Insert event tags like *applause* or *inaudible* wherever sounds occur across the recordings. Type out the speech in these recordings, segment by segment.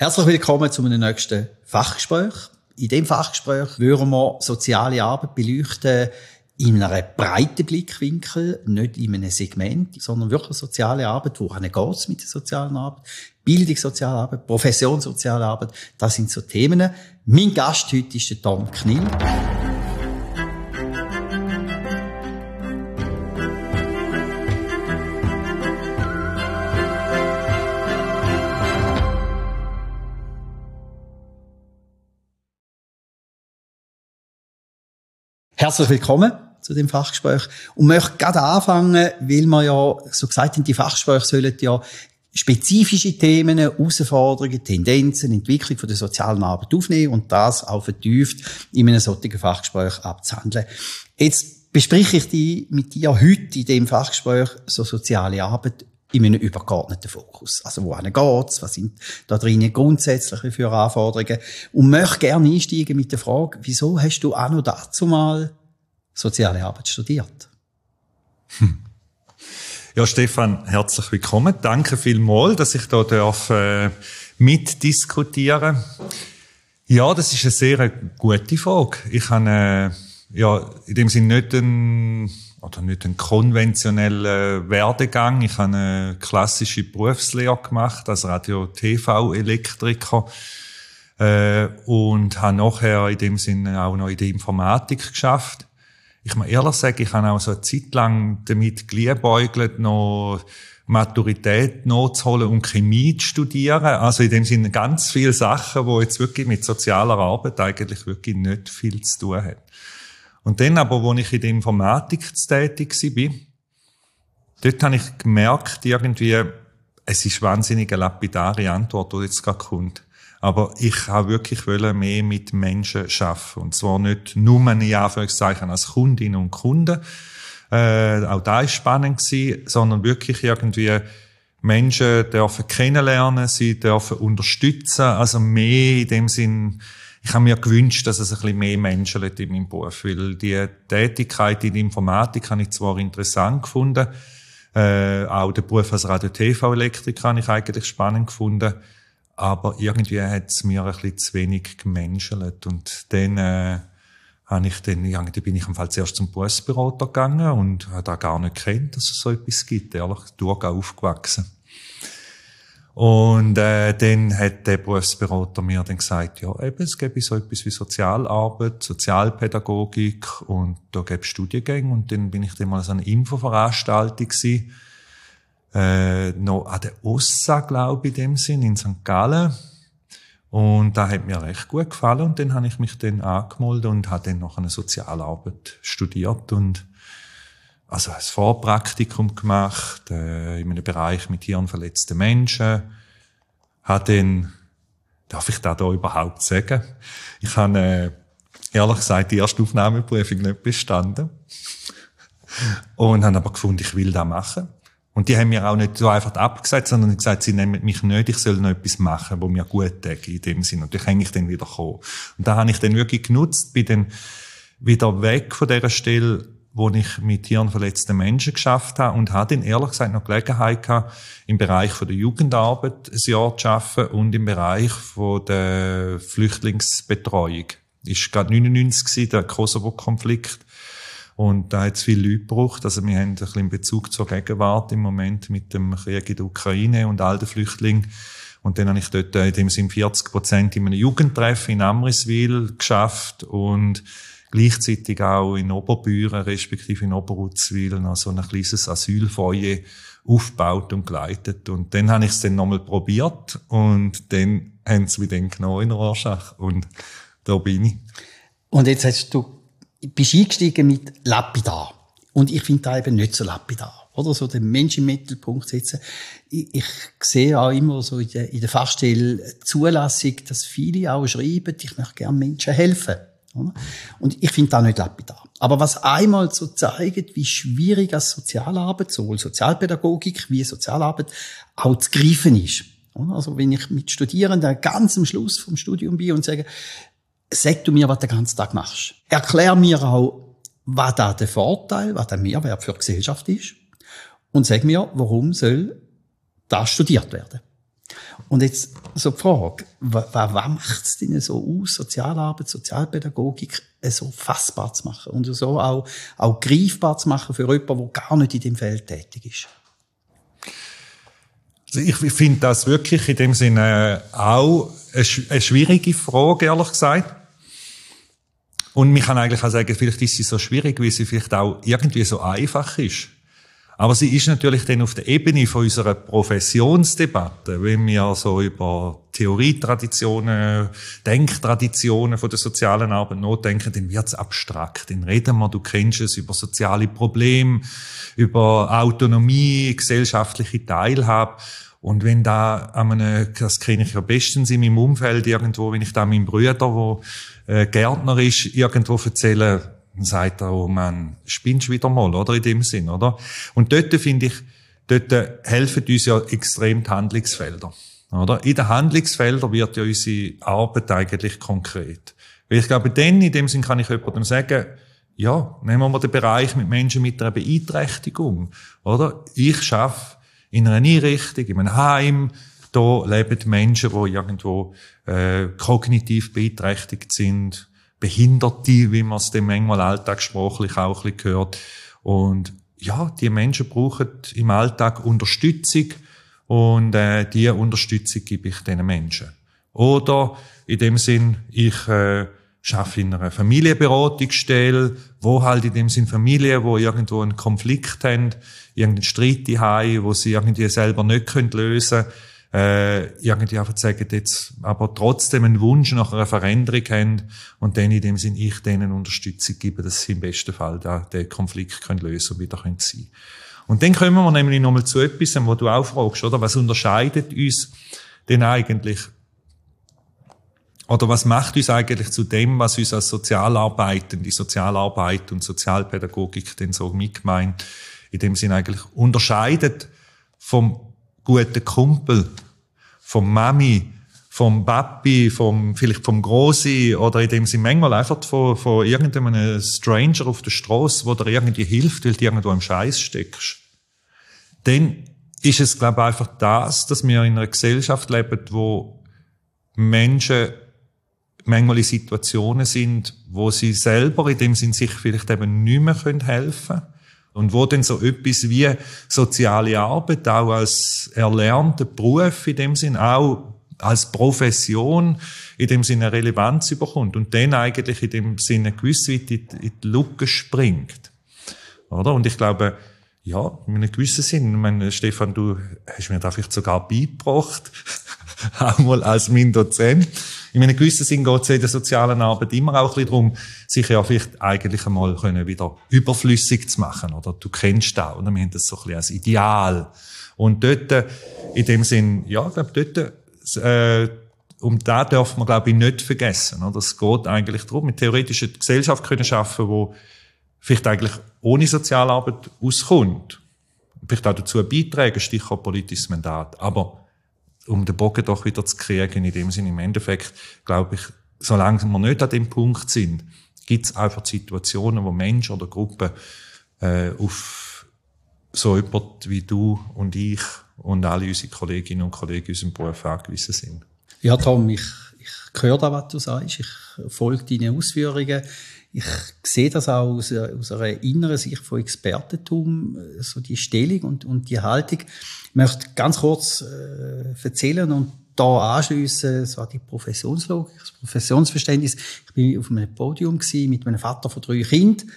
Herzlich willkommen zu einem nächsten Fachgespräch. In dem Fachgespräch würden wir soziale Arbeit beleuchten in einem breiten Blickwinkel, nicht in einem Segment, sondern wirklich soziale Arbeit. Woran geht mit der sozialen Arbeit? Bildung, soziale Arbeit, Profession, soziale Arbeit. Das sind so Themen. Mein Gast heute ist der Tom Knill. Herzlich willkommen zu dem Fachgespräch und möchte gerade anfangen, weil wir ja so gesagt haben, die Fachgespräche sollen ja spezifische Themen, Herausforderungen, Tendenzen, Entwicklung von der sozialen Arbeit aufnehmen und das auch vertieft in einem solchen Fachgespräch abzuhandeln. Jetzt bespreche ich die mit dir heute in dem Fachgespräch so soziale Arbeit in einem übergeordneten Fokus. Also, wohin geht's? Was sind da drinnen grundsätzliche für Anforderungen? Und möchte gerne einsteigen mit der Frage, wieso hast du auch noch dazu mal soziale Arbeit studiert? Hm. Ja, Stefan, herzlich willkommen. Danke vielmals, dass ich da darf, äh, mitdiskutieren Ja, das ist eine sehr gute Frage. Ich habe äh, ja, in dem Sinne nicht einen oder nicht einen konventionellen Werdegang. Ich habe eine klassische Berufslehre gemacht als Radio-TV-Elektriker äh, und habe nachher in dem Sinne auch noch in der Informatik geschafft. Ich muss ehrlich sagen, ich habe auch so eine Zeit lang damit geliebäugelt, noch Maturität nachzuholen und Chemie zu studieren. Also in dem Sinne ganz viele Sachen, wo jetzt wirklich mit sozialer Arbeit eigentlich wirklich nicht viel zu tun haben. Und dann aber, wo ich in der Informatik tätig war, dort habe ich gemerkt, irgendwie, es ist wahnsinnig eine lapidare Antwort, die jetzt gerade kommt. Aber ich habe wirklich mehr mit Menschen arbeiten. Und zwar nicht nur in Anführungszeichen als Kundinnen und Kunden. Äh, auch da ist spannend gewesen, sondern wirklich irgendwie Menschen dürfen kennenlernen, sie dürfen unterstützen, also mehr in dem Sinn, ich habe mir gewünscht, dass es ein bisschen mehr Menschen in meinem Beruf, weil die Tätigkeit in der Informatik habe ich zwar interessant gefunden, äh, auch der Beruf als Radio-TV-Elektriker habe ich eigentlich spannend gefunden, aber irgendwie hat es mir ein bisschen zu wenig gemenschelt und dann äh, habe ich dann, ja, da bin ich im Fall zuerst zum Berufsberater gegangen und habe da gar nicht gekannt, dass es so etwas gibt, ehrlich, durch aufgewachsen. Und äh, dann hat der Berufsberater mir dann gesagt, ja, eben, es gäbe so etwas wie Sozialarbeit, Sozialpädagogik und da gäbe es Studiengänge. Und dann bin ich dann mal an einer Infoveranstaltung äh, noch an der Ossa, glaube ich, in dem Sinn, in St. Gallen. Und da hat mir recht gut gefallen und dann habe ich mich dann angemeldet und habe dann noch eine Sozialarbeit studiert und also ein Vorpraktikum gemacht äh, in einem Bereich mit hirnverletzten Menschen. Habe dann, darf ich das da überhaupt sagen? Ich habe äh, ehrlich gesagt die erste Aufnahmeprüfung nicht bestanden und habe aber gefunden, ich will das machen. Und die haben mir auch nicht so einfach abgesagt, sondern gesagt, sie nehmen mich nicht, ich soll noch etwas machen, wo mir gut tut, in dem Sinn. Und da kann ich dann wieder kommen. Und da habe ich dann wirklich genutzt, bin dann wieder weg von dieser Stelle wo ich mit hirnverletzten Menschen geschafft habe und hatte dann ehrlich gesagt noch Gelegenheit gehabt, im Bereich von der Jugendarbeit ein Jahr zu arbeiten und im Bereich von der Flüchtlingsbetreuung. Ist gerade 99 gewesen, der Kosovo-Konflikt. Und da hat es viele Leute gebraucht. Also wir haben ein bisschen Bezug zur Gegenwart im Moment mit dem Krieg in der Ukraine und all den Flüchtlingen. Und dann habe ich dort in dem Sinn 40 Prozent in einem Jugendtreff in Amriswil geschafft und gleichzeitig auch in Oberbüren, respektive in Oberrutzwil, noch so ein kleines Asylfeuer aufgebaut und geleitet. Und dann habe ich es dann nochmal probiert und dann haben sie mich dann genommen in Rorschach und da bin ich. Und jetzt hast du, bist eingestiegen mit lapidar. Und ich finde da eben nicht so lapidar. Oder so den Menschen im Mittelpunkt setzen. Ich, ich sehe auch immer so in der, in der Fachstelle Zulassung, dass viele auch schreiben, ich möchte gerne Menschen helfen. Und ich finde das nicht lapidar. Aber was einmal so zeigt, wie schwierig als Sozialarbeit, sowohl Sozialpädagogik wie Sozialarbeit, auch zu greifen ist. Also wenn ich mit Studierenden ganz am Schluss vom Studium bin und sage, sag du mir, was du den ganzen Tag machst. Erklär mir auch, was da der Vorteil, was der Mehrwert für die Gesellschaft ist. Und sag mir, warum soll das studiert werden. Und jetzt so die Frage, was, was macht es denn so aus, Sozialarbeit, Sozialpädagogik äh, so fassbar zu machen und so auch, auch greifbar zu machen für jemanden, der gar nicht in dem Feld tätig ist? Also ich finde das wirklich in dem Sinne auch eine schwierige Frage, ehrlich gesagt. Und man kann eigentlich auch sagen, vielleicht ist sie so schwierig, wie sie vielleicht auch irgendwie so einfach ist. Aber sie ist natürlich dann auf der Ebene von unserer Professionsdebatte, wenn wir so über Theorietraditionen, Denktraditionen von der sozialen Arbeit nachdenken, dann wird's abstrakt. Dann reden wir, du kennst es, über soziale Probleme, über Autonomie, gesellschaftliche Teilhabe. Und wenn da an einem, das kenne ich ja bestens in meinem Umfeld irgendwo, wenn ich da meinem Bruder, der äh, Gärtner ist, irgendwo erzähle, dann sagt er, oh man, spinnst wieder mal, oder? In dem Sinn, oder? Und dort finde ich, dort helfen uns ja extrem die Handlungsfelder. Oder? In den Handlungsfeldern wird ja unsere Arbeit eigentlich konkret. Weil ich glaube, dann, in dem Sinn kann ich jemandem sagen, ja, nehmen wir mal den Bereich mit Menschen mit einer Beeinträchtigung, oder? Ich schaffe in einer Einrichtung, in einem Heim, da leben Menschen, die irgendwo äh, kognitiv beeinträchtigt sind, Behinderte, wie man es dem manchmal alltagssprachlich auch ein bisschen hört. Und ja, die Menschen brauchen im Alltag Unterstützung und äh, diese Unterstützung gebe ich diesen Menschen. Oder in dem Sinn, ich äh, schaffe in einer Familienberatungsstelle, wo halt in dem Sinn Familien, wo irgendwo einen Konflikt haben, irgendeinen Streit haben, wo sie irgendwie selber nicht lösen können, äh, irgendwie einfach sagen, jetzt aber trotzdem einen Wunsch nach einer Veränderung haben und dann in dem Sinn ich denen Unterstützung gebe, dass sie im besten Fall da den Konflikt können lösen und wieder können sein. Und dann kommen wir nämlich nochmal zu etwas, wo du auch fragst, oder? Was unterscheidet uns denn eigentlich oder was macht uns eigentlich zu dem, was uns als Sozialarbeiten, die Sozialarbeit und Sozialpädagogik denn so mitgemeint, in dem Sinn eigentlich unterscheidet vom guten Kumpel, vom Mami, vom Papi, vom, vielleicht vom Grossi oder in dem Sinne manchmal einfach von, von irgendeinem Stranger auf der Straße, wo dir irgendwie hilft, weil du irgendwo im Scheiß steckst. Dann ist es, glaube ich, einfach das, dass wir in einer Gesellschaft leben, wo Menschen manchmal in Situationen sind, wo sie selber in dem Sinn sich vielleicht eben nicht mehr helfen können und wo denn so etwas wie soziale Arbeit auch als erlernter Beruf in dem Sinn auch als Profession in dem Sinne Relevanz bekommt und dann eigentlich in dem Sinne gewiss weit in die, in die Lücke springt. Oder? Und ich glaube, ja, in einem gewissen Sinn. Ich meine, Stefan, du hast mir da vielleicht sogar beigebracht, *laughs* auch mal als mein Dozent. In einem gewissen Sinn geht es in der sozialen Arbeit immer auch ein bisschen darum, sich ja vielleicht eigentlich einmal können wieder überflüssig zu machen. Oder du kennst das, oder? Wir haben das so ein bisschen als Ideal. Und dort, in dem Sinn, ja, ich glaube, dort, äh, um da darf man, glaube ich, nicht vergessen. Oder? Es geht eigentlich darum, mit theoretischer Gesellschaft können schaffen, wo vielleicht eigentlich ohne Sozialarbeit auskommt. Vielleicht auch dazu beitragen, Stichwort politisches Mandat. Aber um den Bogen doch wieder zu kriegen, in dem Sinne, im Endeffekt, glaube ich, solange wir nicht an dem Punkt sind, gibt es einfach Situationen, wo Menschen oder Gruppen äh, auf so jemand wie du und ich und alle unsere Kolleginnen und Kollegen in unserem Beruf angewiesen sind. Ja, Tom, ich, ich höre da, was du sagst. Ich folge deinen Ausführungen. Ich sehe das auch aus, aus einer inneren Sicht von Expertentum, so die Stellung und, und die Haltung. Ich möchte ganz kurz äh, erzählen und da anschliessen, so die Professionslogik, das Professionsverständnis. Ich bin auf einem Podium gewesen, mit meinem Vater von drei Kindern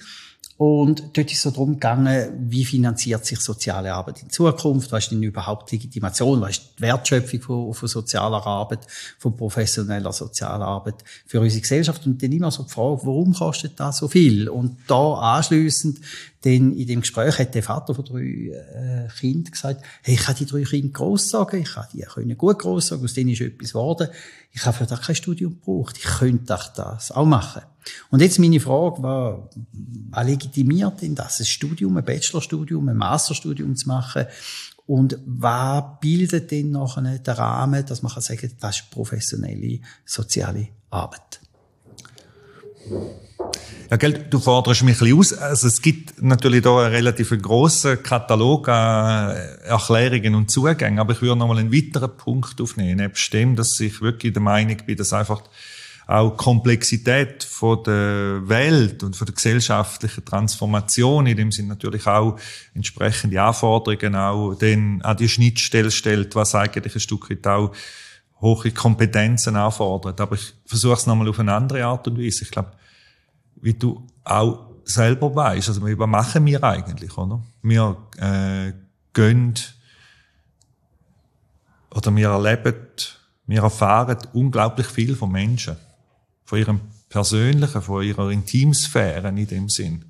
und dort ist es so darum gegangen, wie finanziert sich soziale Arbeit in Zukunft? Was ist denn überhaupt Legitimation? Was ist die Wertschöpfung von, von sozialer Arbeit, von professioneller sozialer Arbeit für unsere Gesellschaft? Und dann immer so gefragt, warum kostet das so viel? Und da anschliessend, denn in dem Gespräch hat der Vater von drei äh, Kindern gesagt, hey, ich kann die drei Kinder großsagen, ich kann die können gut großsagen, aus denen ist etwas geworden. Ich habe für das kein Studium gebraucht. Ich könnte das auch machen. Und jetzt meine Frage, was, was legitimiert denn das, ein Studium, ein Bachelorstudium, ein Masterstudium zu machen? Und was bildet denn noch den Rahmen, dass man kann sagen, das ist professionelle soziale Arbeit? Ja, gell, du forderst mich ein bisschen aus. Also es gibt natürlich da einen relativ grossen Katalog an Erklärungen und Zugängen, aber ich würde noch mal einen weiteren Punkt aufnehmen. Nebst dem, dass ich wirklich der Meinung bin, dass einfach auch Komplexität von der Welt und von der gesellschaftlichen Transformation in dem Sinn natürlich auch entsprechende Anforderungen auch dann an die Schnittstelle stellt, was eigentlich ein Stück weit auch hohe Kompetenzen anfordert. Aber ich versuche es nochmal auf eine andere Art und Weise. Ich glaube, wie du auch selber weißt, also was machen wir eigentlich, oder? Wir äh, gehen oder wir erleben, wir erfahren unglaublich viel von Menschen von ihrem Persönlichen, von ihrer Intimsphäre in dem Sinn.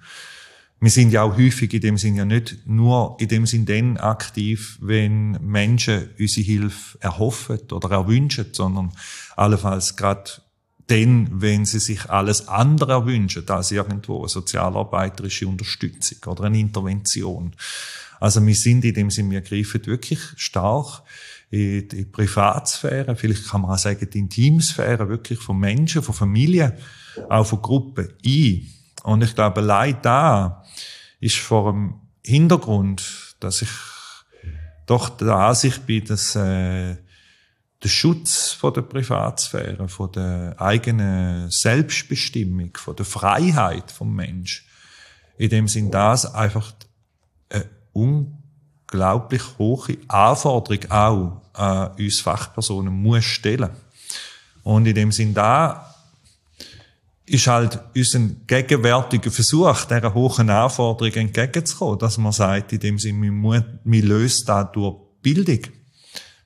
Wir sind ja auch häufig in dem Sinn ja nicht nur in dem Sinn dann aktiv, wenn Menschen unsere Hilfe erhoffen oder erwünschen, sondern allenfalls gerade dann, wenn sie sich alles andere erwünschen, als irgendwo eine sozialarbeiterische Unterstützung oder eine Intervention. Also wir sind in dem Sinn, wir greifen wirklich stark in die Privatsphäre, vielleicht kann man auch sagen, die Intimsphäre wirklich von Menschen, von Familien, auch von Gruppen ein. Und ich glaube, allein da ist vor dem Hintergrund, dass ich doch der Ansicht bin, dass äh, der Schutz von der Privatsphäre, von der eigenen Selbstbestimmung, von der Freiheit vom Mensch, in dem Sinn das einfach eine unglaublich hohe Anforderung auch an uns Fachpersonen muss stellen. Und in dem Sinn da ist halt unser gegenwärtiger Versuch, dieser hohen Anforderung entgegenzukommen, dass man sagt, in dem Sinn, wir, wir lösen das durch Bildung.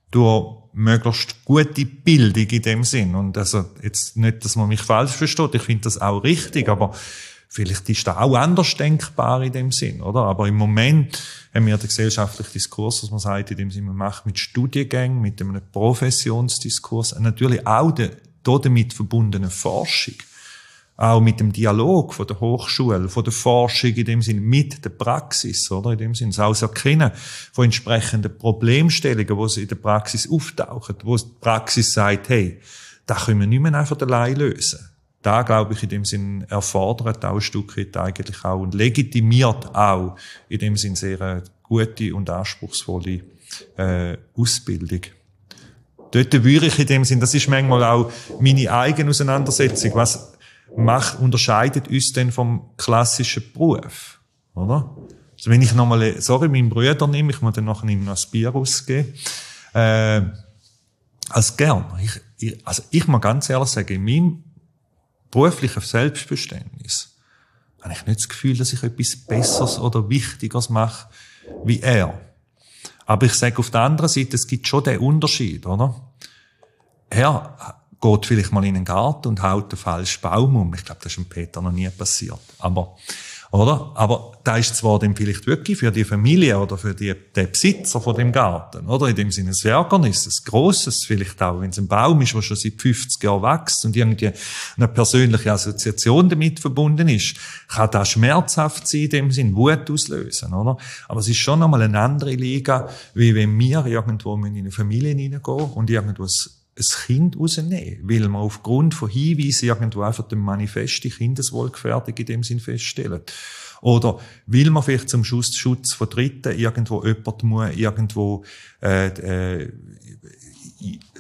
Durch möglichst gute Bildung in dem Sinn. Und also, jetzt nicht, dass man mich falsch versteht, ich finde das auch richtig, aber Vielleicht ist das auch anders denkbar in dem Sinn, oder? Aber im Moment haben wir den gesellschaftlichen Diskurs, dass man sagt, in dem Sinn, man macht mit Studiengängen, mit einem Professionsdiskurs, natürlich auch der, damit verbundene Forschung, auch mit dem Dialog von der Hochschule, von der Forschung in dem Sinn mit der Praxis, oder? In dem Sinn, das Erkennen von entsprechenden Problemstellungen, sie in der Praxis auftauchen, wo die Praxis sagt, hey, da können wir nicht mehr einfach allein lösen da, glaube ich, in dem Sinn erfordert auch ein Stück weit eigentlich auch und legitimiert auch in dem Sinn sehr eine gute und anspruchsvolle äh, Ausbildung. Dort würde ich in dem Sinn, das ist manchmal auch meine eigene Auseinandersetzung, was macht, unterscheidet uns denn vom klassischen Beruf, oder? Also wenn ich nochmal, sorry, meinen Bruder nehme, ich muss dann nachher ihm noch ein Bier ausgeben, äh, als gern. Ich, ich, also ich muss ganz ehrlich sagen, in meinem beruflichen Selbstverständnis habe ich nicht das Gefühl, dass ich etwas Besseres oder Wichtigeres mache wie er. Aber ich sage auf der anderen Seite, es gibt schon den Unterschied, oder? Er geht vielleicht mal in den Garten und haut den falschen Baum um. Ich glaube, das ist dem Peter noch nie passiert. Aber oder? Aber da ist zwar dann vielleicht wirklich für die Familie oder für die, den Besitzer von dem Garten, oder? In dem Sinne ein Ärgernis, ein grosses vielleicht auch, wenn es ein Baum ist, der schon seit 50 Jahren wächst und irgendwie eine persönliche Assoziation damit verbunden ist, kann das schmerzhaft sein, in dem Sinn Wut auslösen, oder? Aber es ist schon einmal eine andere Liga, wie wenn wir irgendwo in eine Familie hineingehen und irgendwo ein Kind rausnehmen, weil man aufgrund von Hinweisen irgendwo einfach den Manifest die Kindeswohlgefährdung in dem Sinn feststellen. Oder will man vielleicht zum Schutz, Schutz von Dritten irgendwo jemand muss irgendwo äh, äh,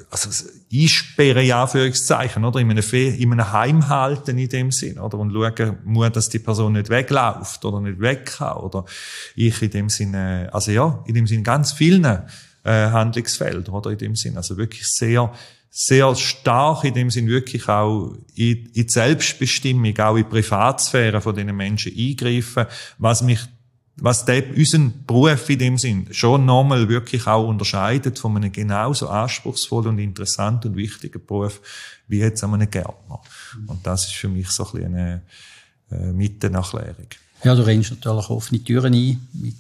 also einsperren, in Anführungszeichen, oder? In einem, Fe in einem Heim halten in dem Sinn, oder? Und schauen muss, dass die Person nicht wegläuft oder nicht weg kann, oder? Ich in dem Sinne, also ja, in dem Sinn ganz vielen äh, Handlungsfeld, oder in dem Sinn. Also wirklich sehr, sehr stark in dem Sinn wirklich auch in, in die Selbstbestimmung, auch in die Privatsphäre von diesen Menschen eingreifen, was mich was der, unseren Beruf in dem Sinn schon nochmal wirklich auch unterscheidet von einem genauso anspruchsvollen und interessanten und wichtigen Beruf wie jetzt an einem Gärtner. Und das ist für mich so ein bisschen eine äh, Mittenerklärung. Ja, du rennst natürlich offene Türen ein mit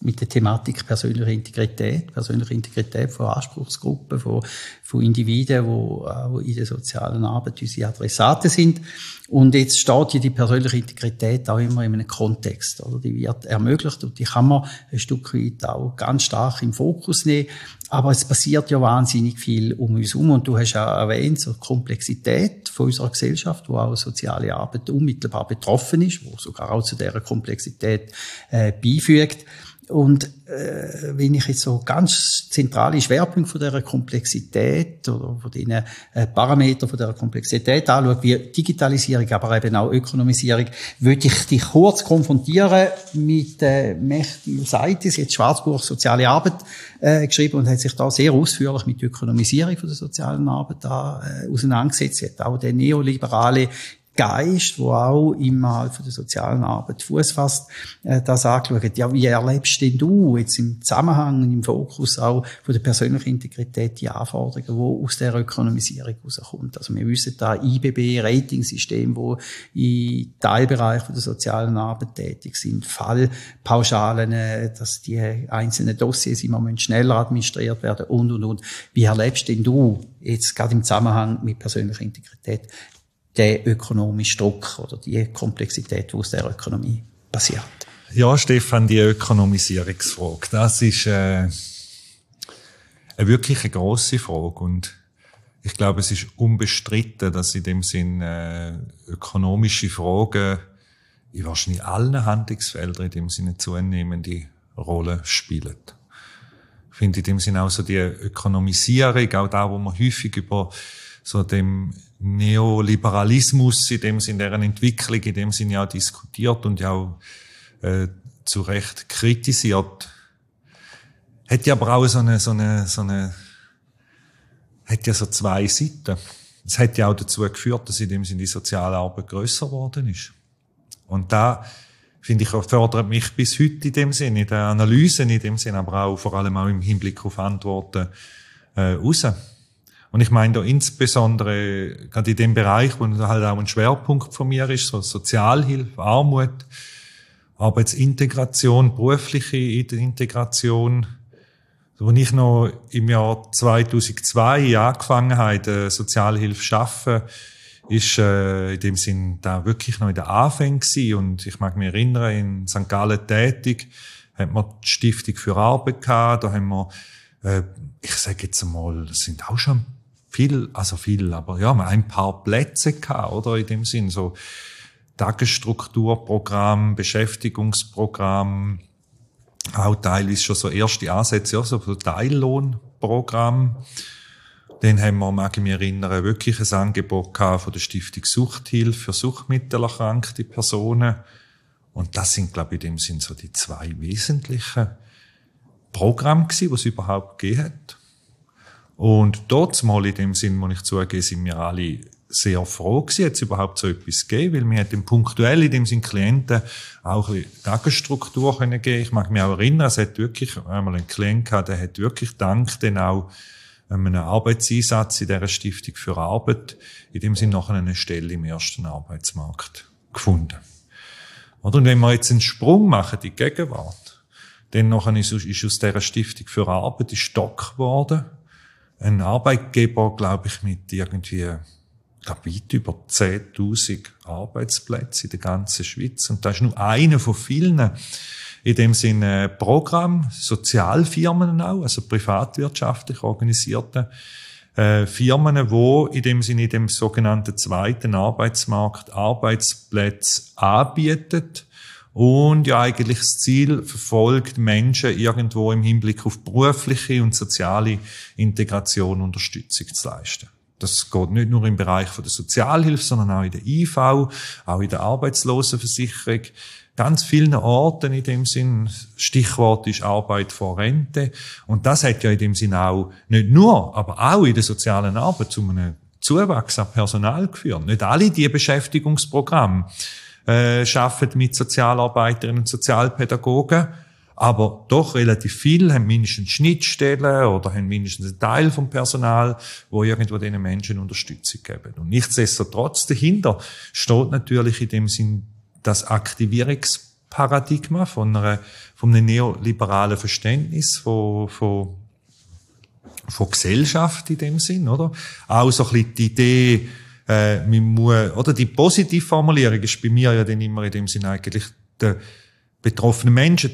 mit der Thematik persönliche Integrität, persönliche Integrität von Anspruchsgruppen, von, von Individuen, die auch in der sozialen Arbeit unsere Adressaten sind. Und jetzt steht ja die persönliche Integrität auch immer in einem Kontext, oder? Die wird ermöglicht und die kann man ein Stück weit auch ganz stark im Fokus nehmen. Aber es passiert ja wahnsinnig viel um uns herum. Und du hast ja erwähnt, so Komplexität von unserer Gesellschaft, wo auch soziale Arbeit unmittelbar betroffen ist, wo sogar auch zu dieser Komplexität äh, beifügt. Und äh, wenn ich jetzt so ganz zentrale Schwerpunkte von dieser Komplexität oder von diesen äh, Parametern von dieser Komplexität anschaue, wie Digitalisierung, aber eben auch Ökonomisierung, würde ich dich kurz konfrontieren mit äh, Mechtil Seitis, jetzt Schwarzbuch Soziale Arbeit äh, geschrieben und hat sich da sehr ausführlich mit der Ökonomisierung von der sozialen Arbeit da, äh, auseinandergesetzt. Sie hat auch den neoliberale Geist, wo auch innerhalb von der sozialen Arbeit Fuß fasst, äh, das angeschaut. Ja, wie erlebst denn du jetzt im Zusammenhang und im Fokus auch von der persönlichen Integrität die Anforderungen, die aus der Ökonomisierung herauskommt? Also wir wissen da IBB, Ratingsystem, wo in Teilbereich von der sozialen Arbeit tätig sind, Fallpauschalen, äh, dass die einzelnen Dossiers immer schneller administriert werden und, und, und. Wie erlebst denn du jetzt gerade im Zusammenhang mit persönlicher Integrität der ökonomische Druck oder die Komplexität, die aus der Ökonomie passiert. Ja, Stefan, die Ökonomisierungsfrage, das ist äh, eine wirklich eine grosse Frage und ich glaube, es ist unbestritten, dass in dem Sinn äh, ökonomische Fragen in wahrscheinlich allen Handlungsfeldern in dem Sinne zunehmende Rolle spielen. Ich finde in dem Sinne auch so die Ökonomisierung, auch da, wo man häufig über so dem Neoliberalismus in dem Sinne, deren Entwicklung in dem Sinne ja diskutiert und ja auch äh, zu Recht kritisiert. Hat ja aber auch so eine, so eine, so eine, hat ja so zwei Seiten. Es hat ja auch dazu geführt, dass in dem Sinne die soziale Arbeit grösser geworden ist. Und da, finde ich, fördert mich bis heute in dem Sinne, in der Analyse in dem Sinne, aber auch vor allem auch im Hinblick auf Antworten, äh, raus. Und ich meine da insbesondere gerade in dem Bereich, wo halt auch ein Schwerpunkt von mir ist, so Sozialhilfe, Armut, Arbeitsintegration, berufliche Integration. Wo ich noch im Jahr 2002 angefangen habe, Sozialhilfe zu arbeiten, ist äh, in dem Sinn da wirklich noch in der Anfängen. Und ich mag mich erinnern, in St. Gallen tätig, hat man die Stiftung für Arbeit gehabt, da haben wir, äh, ich sage jetzt einmal, das sind auch schon viel, also viel, aber ja, ein paar Plätze gehabt, oder? In dem Sinn, so Tagesstrukturprogramm, Beschäftigungsprogramm, auch teilweise schon so erste Ansätze, ja, so Teillohnprogramm. Dann haben wir, mag ich mich erinnern, wirklich ein Angebot gehabt von der Stiftung Suchthilfe für suchtmittelerkrankte Personen. Und das sind, glaube ich, in dem Sinn so die zwei wesentlichen Programme gewesen, die es überhaupt gegeben hat. Und dort mal in dem Sinn, muss ich zugeben, sind wir alle sehr froh gewesen, jetzt überhaupt so etwas gegeben, weil wir dem punktuell in dem Sinn Klienten auch ein Tagesstruktur können geben. Ich mag mich auch erinnern, es hat wirklich einmal einen Klient gehabt, der hat wirklich dank dann auch einem Arbeitseinsatz in dieser Stiftung für Arbeit in dem Sinn noch eine Stelle im ersten Arbeitsmarkt gefunden. Oder? Und wenn wir jetzt einen Sprung machen die Gegenwart, dann nachher ist, ist aus dieser Stiftung für Arbeit ein Stock geworden, ein Arbeitgeber, glaube ich, mit irgendwie glaube weit über 10.000 Arbeitsplätzen in der ganzen Schweiz. Und das ist nur einer von vielen, in dem Sinne Programm, Sozialfirmen auch, also privatwirtschaftlich organisierte äh, Firmen, wo in dem Sinne in dem sogenannten zweiten Arbeitsmarkt Arbeitsplätze anbietet und ja eigentlich das Ziel verfolgt, Menschen irgendwo im Hinblick auf berufliche und soziale Integration Unterstützung zu leisten. Das geht nicht nur im Bereich von der Sozialhilfe, sondern auch in der IV, auch in der Arbeitslosenversicherung. Ganz vielen Orten in dem Sinn. Stichwort ist Arbeit vor Rente. Und das hat ja in dem Sinn auch nicht nur, aber auch in der sozialen Arbeit zu einem Zuwachs an Personal geführt. Nicht alle die Beschäftigungsprogramme äh, arbeiten mit Sozialarbeiterinnen und Sozialpädagogen. Aber doch relativ viel haben mindestens Schnittstellen oder haben mindestens einen Teil vom Personal, wo irgendwo diesen Menschen Unterstützung geben. Und nichtsdestotrotz dahinter steht natürlich in dem Sinn das Aktivierungs Paradigma, von, einer, von einem neoliberalen Verständnis von, von, von Gesellschaft in dem Sinn, oder? Auch so ein bisschen die Idee, äh, man muss, oder die Positivformulierung ist bei mir ja dann immer in dem Sinn eigentlich, der betroffenen Menschen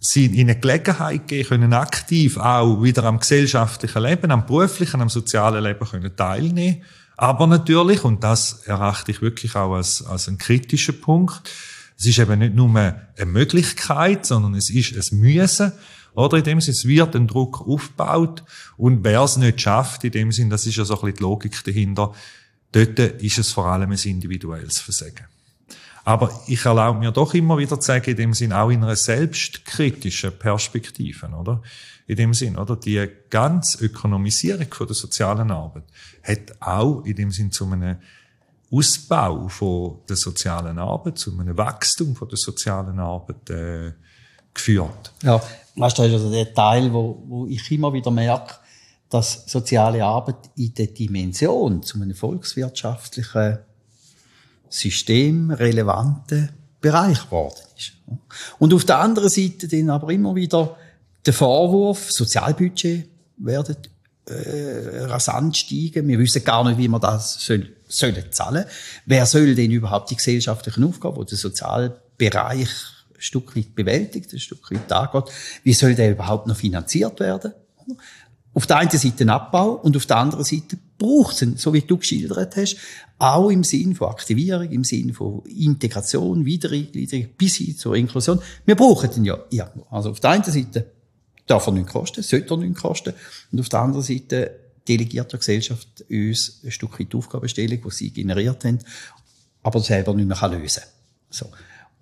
sie in eine Gelegenheit geben können, aktiv auch wieder am gesellschaftlichen Leben, am beruflichen, am sozialen Leben können teilnehmen. Aber natürlich, und das erachte ich wirklich auch als, als einen kritischen Punkt, es ist eben nicht nur eine Möglichkeit, sondern es ist ein Müssen. Oder in dem Sinne, es wird ein Druck aufgebaut. Und wer es nicht schafft, in dem Sinne, das ist ja so ein bisschen die Logik dahinter, dort ist es vor allem ein individuelles Versagen. Aber ich erlaube mir doch immer wieder zu sagen, in dem Sinn auch in einer selbstkritischen Perspektive, oder? In dem Sinn, oder? Die ganze Ökonomisierung von der sozialen Arbeit hat auch in dem Sinn zu einem Ausbau von der sozialen Arbeit, zu einem Wachstum von der sozialen Arbeit äh, geführt. Ja, weißt du, das ist also der Teil, wo, wo ich immer wieder merke, dass soziale Arbeit in der Dimension zu einem volkswirtschaftlichen systemrelevanten Bereich geworden ist. Und auf der anderen Seite dann aber immer wieder der Vorwurf, Sozialbudget werden äh, rasant steigen. Wir wissen gar nicht, wie man das soll, sollen zahlen. Wer soll denn überhaupt die gesellschaftlichen Aufgaben, die der Sozialbereich ein Stück weit bewältigt, ein Stück weit angeht, wie soll der überhaupt noch finanziert werden? Auf der einen Seite Abbau und auf der anderen Seite braucht es, so wie du geschildert hast, auch im Sinn von Aktivierung, im Sinn von Integration, Wiedereingliederung bis hin zur Inklusion. Wir brauchen den ja irgendwo. Also auf der einen Seite darf er nichts kosten, sollte er nichts kosten und auf der anderen Seite delegiert die Gesellschaft uns ein Stück weit Aufgabenstellung, die sie generiert haben, aber selber nicht mehr lösen kann. So.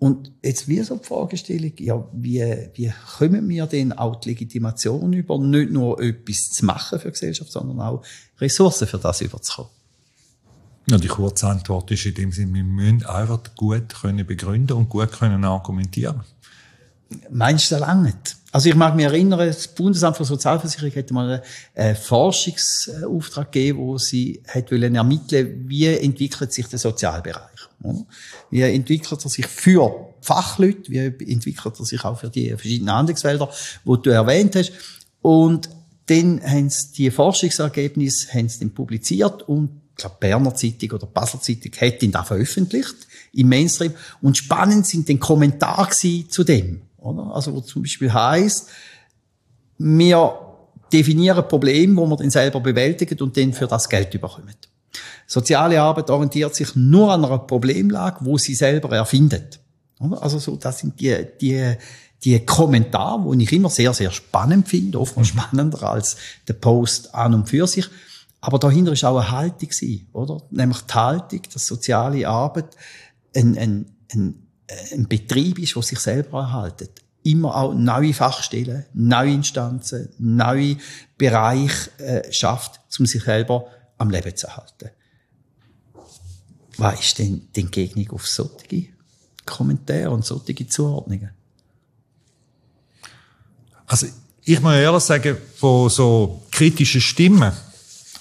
Und jetzt wie so die Fragestellung, ja, wie, wie kommen wir denn auch die Legitimation über, nicht nur etwas zu machen für die Gesellschaft, sondern auch Ressourcen für das überzukommen? Ja, die kurze Antwort ist in dem Sinne, wir müssen einfach gut können begründen und gut können argumentieren. Meinst du, das lange? Also ich mag mich erinnern, das Bundesamt für Sozialversicherung hätte mal einen Forschungsauftrag gegeben, wo sie hat wollen ermitteln, wie entwickelt sich der Sozialbereich. Wie entwickelt er sich für Fachleute? Wie entwickelt er sich auch für die verschiedenen Handlungsfelder, die du erwähnt hast? Und dann haben sie die Forschungsergebnisse haben sie dann publiziert und ich glaube, Berner Zeitung oder Basler Zeitung hat ihn da veröffentlicht im Mainstream. Und spannend sind den Kommentare zu dem, oder? Also, wo zum Beispiel heißt, wir definieren Probleme, wo wir dann selber bewältigen und dann für das Geld überkommen. Soziale Arbeit orientiert sich nur an einer Problemlage, wo sie selber erfindet. Also so, das sind die, die, die Kommentare, die ich immer sehr, sehr spannend finde, oftmals mhm. spannender als der Post an und für sich. Aber dahinter ist auch eine Haltung, oder? Nämlich die Haltung, dass soziale Arbeit ein, ein, ein, ein Betrieb ist, der sich selber erhaltet. Immer auch neue Fachstellen, neue Instanzen, neue Bereiche äh, schafft, um sich selber am Leben zu erhalten. Was ist denn die Entgegnung auf solche Kommentare und solche Zuordnungen? Also, ich muss ehrlich sagen, von so kritischen Stimmen,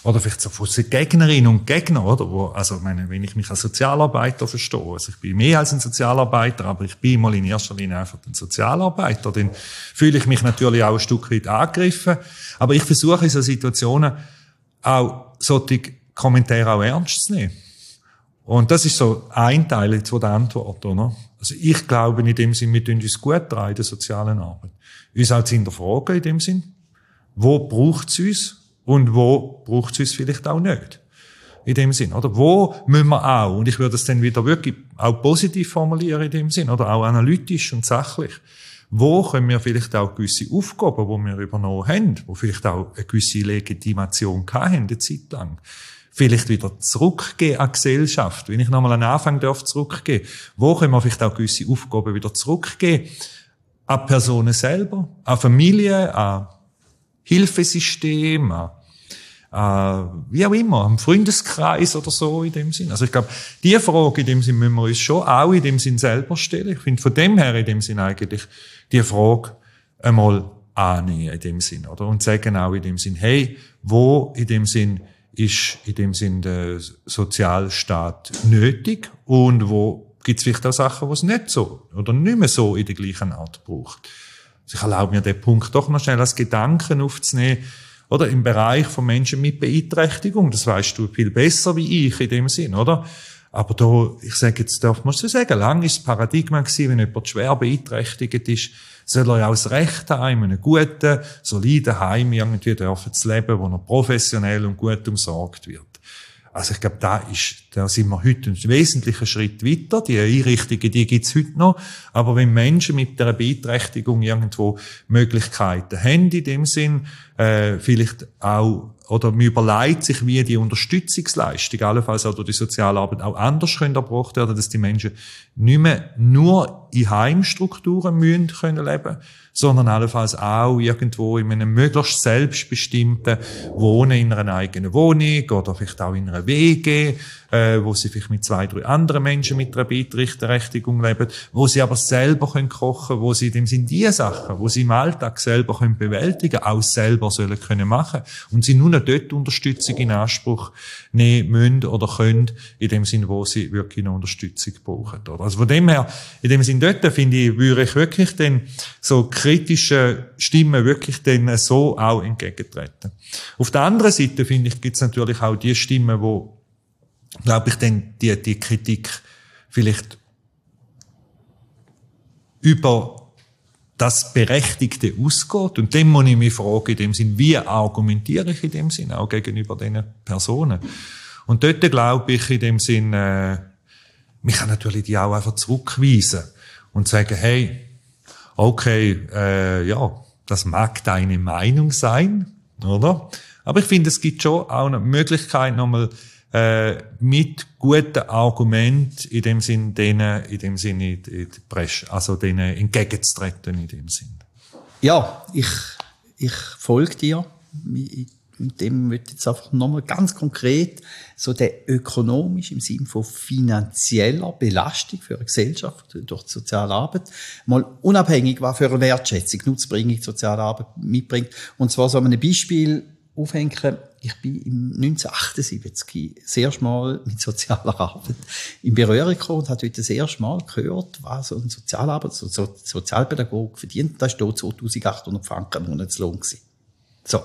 oder vielleicht so von Gegnerinnen und Gegnern, oder? Wo, also, meine, wenn ich mich als Sozialarbeiter verstehe, also ich bin mehr als ein Sozialarbeiter, aber ich bin mal in erster Linie einfach ein Sozialarbeiter, dann fühle ich mich natürlich auch ein Stück weit angegriffen. Aber ich versuche in so Situationen auch solche Kommentare auch ernst zu nehmen. Und das ist so ein Teil jetzt der Antwort, oder? Also ich glaube in dem Sinn, wir tun uns gut dran in der sozialen Arbeit. Uns auch zu hinterfragen in dem Sinn, wo braucht es uns und wo braucht es uns vielleicht auch nicht. In dem Sinn, oder? Wo müssen wir auch, und ich würde es dann wieder wirklich auch positiv formulieren in dem Sinn, oder auch analytisch und sachlich, wo können wir vielleicht auch gewisse Aufgaben, die wir übernommen haben, wo vielleicht auch eine gewisse Legitimation hatten, eine Zeit lang, vielleicht wieder zurückgehen an die Gesellschaft. Wenn ich nochmal an Anfang darf zurückgehen, wo können wir vielleicht auch gewisse Aufgaben wieder zurückgehen? An Personen selber, an Familien, an Hilfesystem, an äh, wie auch immer, am Freundeskreis oder so in dem Sinn. Also ich glaube, die Frage in dem Sinn müssen wir uns schon auch in dem Sinn selber stellen. Ich finde von dem her in dem Sinn eigentlich die Frage einmal annehmen in dem Sinn, oder? Und sagen auch in dem Sinn, hey, wo in dem Sinn ist in dem Sinn der Sozialstaat nötig und wo gibt es vielleicht auch Sachen, die es nicht so oder nicht mehr so in der gleichen Art braucht. Also ich erlaube mir den Punkt doch noch schnell als Gedanken aufzunehmen, oder im Bereich von Menschen mit Beeinträchtigung. Das weißt du viel besser wie ich in dem Sinn, oder? Aber da, ich sage jetzt, darf man so sagen, lang ist das Paradigma gewesen, wenn jemand schwer beeinträchtigt ist, soll er ja auch das Recht haben, in einem guten, soliden Heim irgendwie dürfen zu leben, wo er professionell und gut umsorgt wird. Also ich glaube, da ist, da sind wir heute einen wesentlichen Schritt weiter. Die Einrichtungen, die gibt's heute noch. Aber wenn Menschen mit einer Beeinträchtigung irgendwo Möglichkeiten haben, in dem Sinn, äh, vielleicht auch oder man überlegt sich, wie die Unterstützungsleistung, allenfalls auch durch die Sozialarbeit, auch anders können erbracht werden, dass die Menschen nicht mehr nur in Heimstrukturen müssen können leben, sondern allenfalls auch irgendwo in einem möglichst selbstbestimmten Wohnen in einer eigenen Wohnung oder vielleicht auch in einer WG, äh, wo sie vielleicht mit zwei, drei anderen Menschen mit einer Beeinträchtigung leben, wo sie aber selber können kochen, wo sie dem Sinn die Sachen, wo sie im Alltag selber können bewältigen, auch selber sollen können machen und sie nur noch dort Unterstützung in Anspruch nehmen müssen oder können, in dem Sinn, wo sie wirklich eine Unterstützung brauchen. Oder? Also von dem her, in dem Sinn dort, finde ich, würde ich wirklich den so kritische Stimmen wirklich denen so auch entgegentreten. Auf der anderen Seite, finde ich, gibt es natürlich auch die Stimmen, wo glaube ich, dann die, die Kritik vielleicht über das Berechtigte ausgeht. Und dem muss ich mich fragen, in dem Sinn, wie argumentiere ich in dem Sinn auch gegenüber diesen Personen? Und dort glaube ich in dem Sinn, äh, mich kann natürlich die auch einfach zurückweisen und sagen, hey, okay, äh, ja, das mag deine Meinung sein, oder? Aber ich finde, es gibt schon auch eine Möglichkeit, nochmal äh, mit guten Argumenten in dem Sinn denen, in dem Sinn in die Presse, also denen entgegenzutreten in dem Sinn. Ja, ich, ich folge dir. Mit dem wird jetzt einfach nochmal ganz konkret so der ökonomisch im Sinn von finanzieller Belastung für eine Gesellschaft durch die soziale Arbeit mal unabhängig was für eine Wertschätzung, Nutzbringung die soziale Arbeit mitbringt. Und zwar so ein Beispiel aufhängen, ich bin im 1978 das erste Mal mit sozialer Arbeit in Berührung gekommen und habe heute das erste Mal gehört, was so ein Sozialarbeiter, so, so Sozialpädagoge verdient. Das war 2800 Franken Monatslohn. Gewesen. So.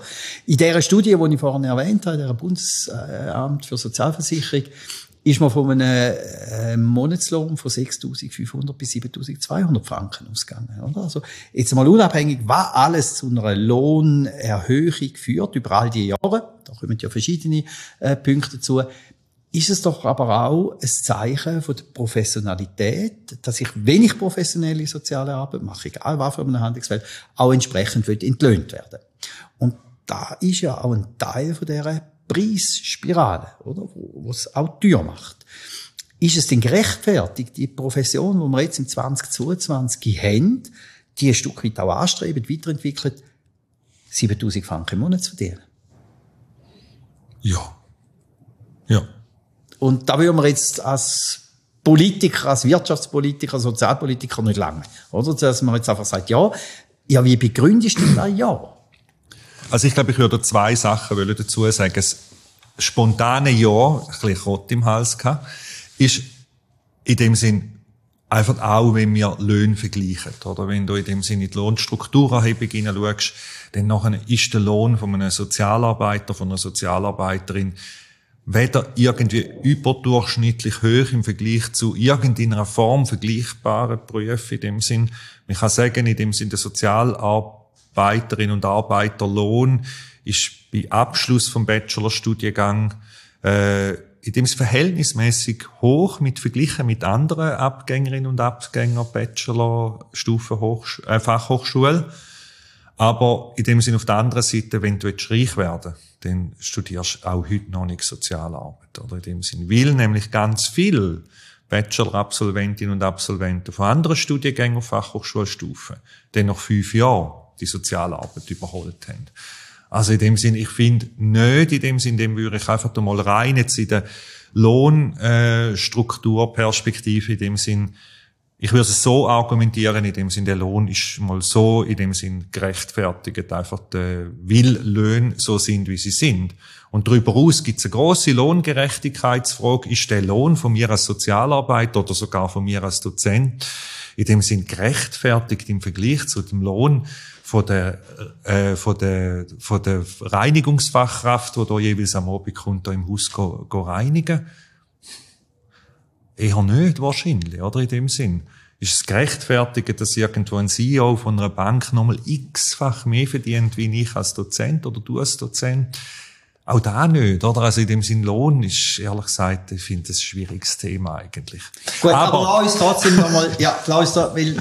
In dieser Studie, die ich vorhin erwähnt habe, der Bundesamt für Sozialversicherung, ist man von einem äh, Monatslohn von 6.500 bis 7.200 Franken ausgegangen. Oder? Also jetzt mal unabhängig, was alles zu einer Lohnerhöhung führt, über all die Jahre, da kommen ja verschiedene äh, Punkte dazu, ist es doch aber auch ein Zeichen von der Professionalität, dass ich, wenn ich professionelle soziale Arbeit mache, egal was für einem Handlungsfeld, auch entsprechend entlöhnt werden. Und da ist ja auch ein Teil von dieser Preisspirale, oder? Wo es auch teuer macht. Ist es denn gerechtfertigt, die Profession, die wir jetzt im 2022 haben, die ein Stück weit auch anstreben, weiterentwickelt, 7000 Franken im Monat zu verdienen? Ja. Ja. Und da würden wir jetzt als Politiker, als Wirtschaftspolitiker, Sozialpolitiker nicht lange, oder? Dass man jetzt einfach sagt, ja, ja, wie begründest du das? Ja. Also ich glaube, ich würde zwei Sachen dazu sagen. Das spontane Ja, ein bisschen Rot im Hals gehabt, ist in dem Sinn einfach auch, wenn wir Löhne vergleichen. Oder wenn du in dem Sinne in die Lohnstrukturerhebung hineinschaust, dann nachher ist der Lohn von einem Sozialarbeiter, von einer Sozialarbeiterin weder irgendwie überdurchschnittlich hoch im Vergleich zu irgendeiner Form vergleichbaren Berufen in dem Sinn. Man kann sagen, in dem Sinn der Sozialarbeiter Arbeiterinnen und Arbeiterlohn ist bei Abschluss vom Bachelorstudiengang äh, in dem verhältnismäßig hoch mit verglichen mit anderen Abgängerinnen und Abgänger Bachelorstufe Hochsch äh, Fachhochschule. Aber in dem Sinn auf der anderen Seite, wenn du jetzt reich werden dann studierst du auch heute noch nicht Sozialarbeit. Oder in dem Sinn. Weil nämlich ganz viel Bachelor-Absolventinnen und Absolventen von anderen Studiengängen auf Fachhochschulstufe dann nach fünf Jahren die Sozialarbeit überholt haben. Also in dem Sinn, ich finde nicht, in dem Sinn, dem würde ich einfach mal rein jetzt in der Lohnstrukturperspektive, in dem Sinn, ich würde es so argumentieren, in dem Sinn, der Lohn ist mal so, in dem Sinn gerechtfertigt, einfach der will Löhne so sind, wie sie sind. Und darüber aus gibt es eine grosse Lohngerechtigkeitsfrage. Ist der Lohn von mir als Sozialarbeiter oder sogar von mir als Dozent in dem Sinn gerechtfertigt im Vergleich zu dem Lohn von der, äh, von der, von der Reinigungsfachkraft, die da jeweils am Abend kommt, da im Haus go, go reinigen? Eher nicht, wahrscheinlich, oder? In dem Sinn. Ist es gerechtfertigt, dass irgendwo ein CEO von einer Bank nochmal x-fach mehr verdient, wie ich als Dozent oder du als Dozent? Auch da nicht, oder? Also in dem Sinn Lohn ist, ehrlich gesagt, ich finde das ein schwieriges Thema eigentlich. Gut, aber, aber lass uns trotzdem nochmal, ja, lass uns da, weil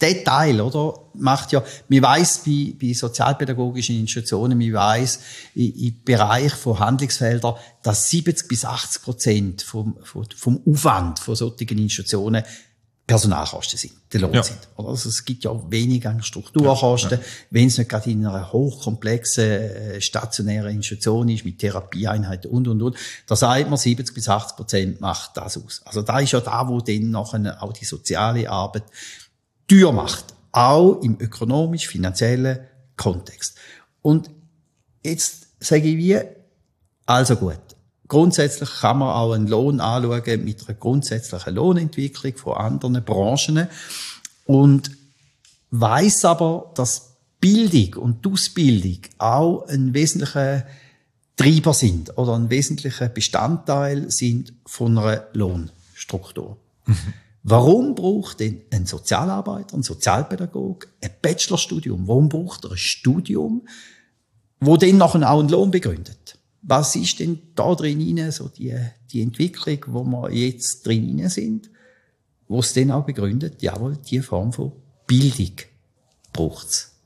der Teil, oder, macht ja, man weiss bei, bei sozialpädagogischen Institutionen, man weiss im, im Bereich von Handlungsfeldern, dass 70 bis 80 Prozent vom, vom, vom Aufwand von solchen Institutionen Personalkosten sind, der Lohn ja. sind. Also es gibt ja auch weniger Strukturkosten, ja, ja. wenn es nicht gerade in einer hochkomplexen äh, stationären Institution ist, mit Therapieeinheiten und, und, und. Da sagt man, 70 bis 80 Prozent macht das aus. Also da ist ja da, wo dann nachher auch die soziale Arbeit teuer macht. Auch im ökonomisch-finanziellen Kontext. Und jetzt sage ich wie, also gut. Grundsätzlich kann man auch einen Lohn anschauen mit einer grundsätzlichen Lohnentwicklung von anderen Branchen und weiß aber, dass Bildung und Ausbildung auch ein wesentlicher Treiber sind oder ein wesentlicher Bestandteil sind von einer Lohnstruktur. Mhm. Warum braucht denn ein Sozialarbeiter, ein Sozialpädagog ein Bachelorstudium? Warum braucht er ein Studium, wo dann nachher auch einen Lohn begründet? Was ist denn da drin so die, die Entwicklung, wo wir jetzt drin sind, wo es dann auch begründet, jawohl, die Form von Bildung braucht's.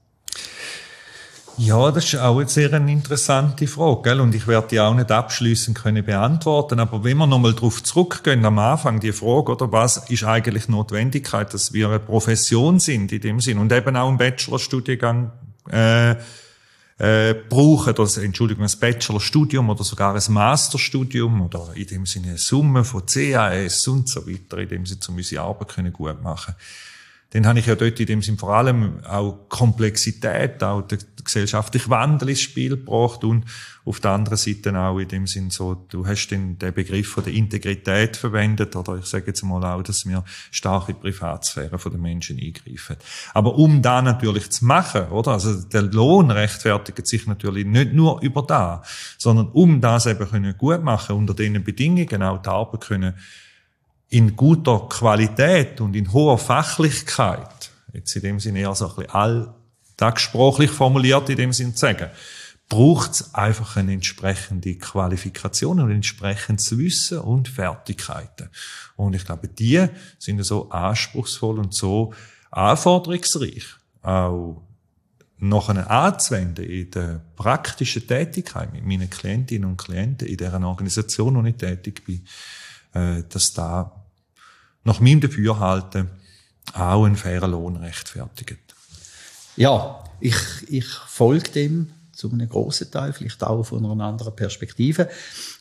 Ja, das ist auch eine sehr interessante Frage, gell? und ich werde die auch nicht abschließend können beantworten. Aber wenn wir nochmal darauf zurückgehen, am Anfang die Frage, oder was ist eigentlich Notwendigkeit, dass wir eine Profession sind in dem Sinn und eben auch einen Bachelorstudiengang äh, äh, brauchen, oder, Entschuldigung, ein Bachelorstudium oder sogar ein Masterstudium oder in dem Sinne eine Summe von CAS und so weiter, in dem Sinne, um unsere Arbeit können gut machen dann habe ich ja dort in dem Sinn vor allem auch Komplexität, auch der gesellschaftliche Wandel ins Spiel gebracht und auf der anderen Seite auch in dem Sinn so, du hast den, den Begriff von der Integrität verwendet oder ich sage jetzt mal auch, dass wir stark in die Privatsphäre den Menschen eingreifen. Aber um da natürlich zu machen, oder? Also der Lohn rechtfertigt sich natürlich nicht nur über da, sondern um das eben können gut machen unter den Bedingungen auch die Arbeit können in guter Qualität und in hoher Fachlichkeit, jetzt in dem Sinne eher so ein bisschen alltagssprachlich formuliert, in dem Sinne zu sagen, braucht es einfach eine entsprechende Qualifikation und entsprechendes Wissen und Fertigkeiten. Und ich glaube, die sind so anspruchsvoll und so anforderungsreich, auch noch anzuwenden in der praktischen Tätigkeit mit meinen Klientinnen und Klienten in deren Organisation, wo ich tätig bin, äh, dass da nach meinem Dafürhalten auch einen fairen Lohn rechtfertigt. Ja, ich, ich folge dem zu einem grossen Teil, vielleicht auch von einer anderen Perspektive.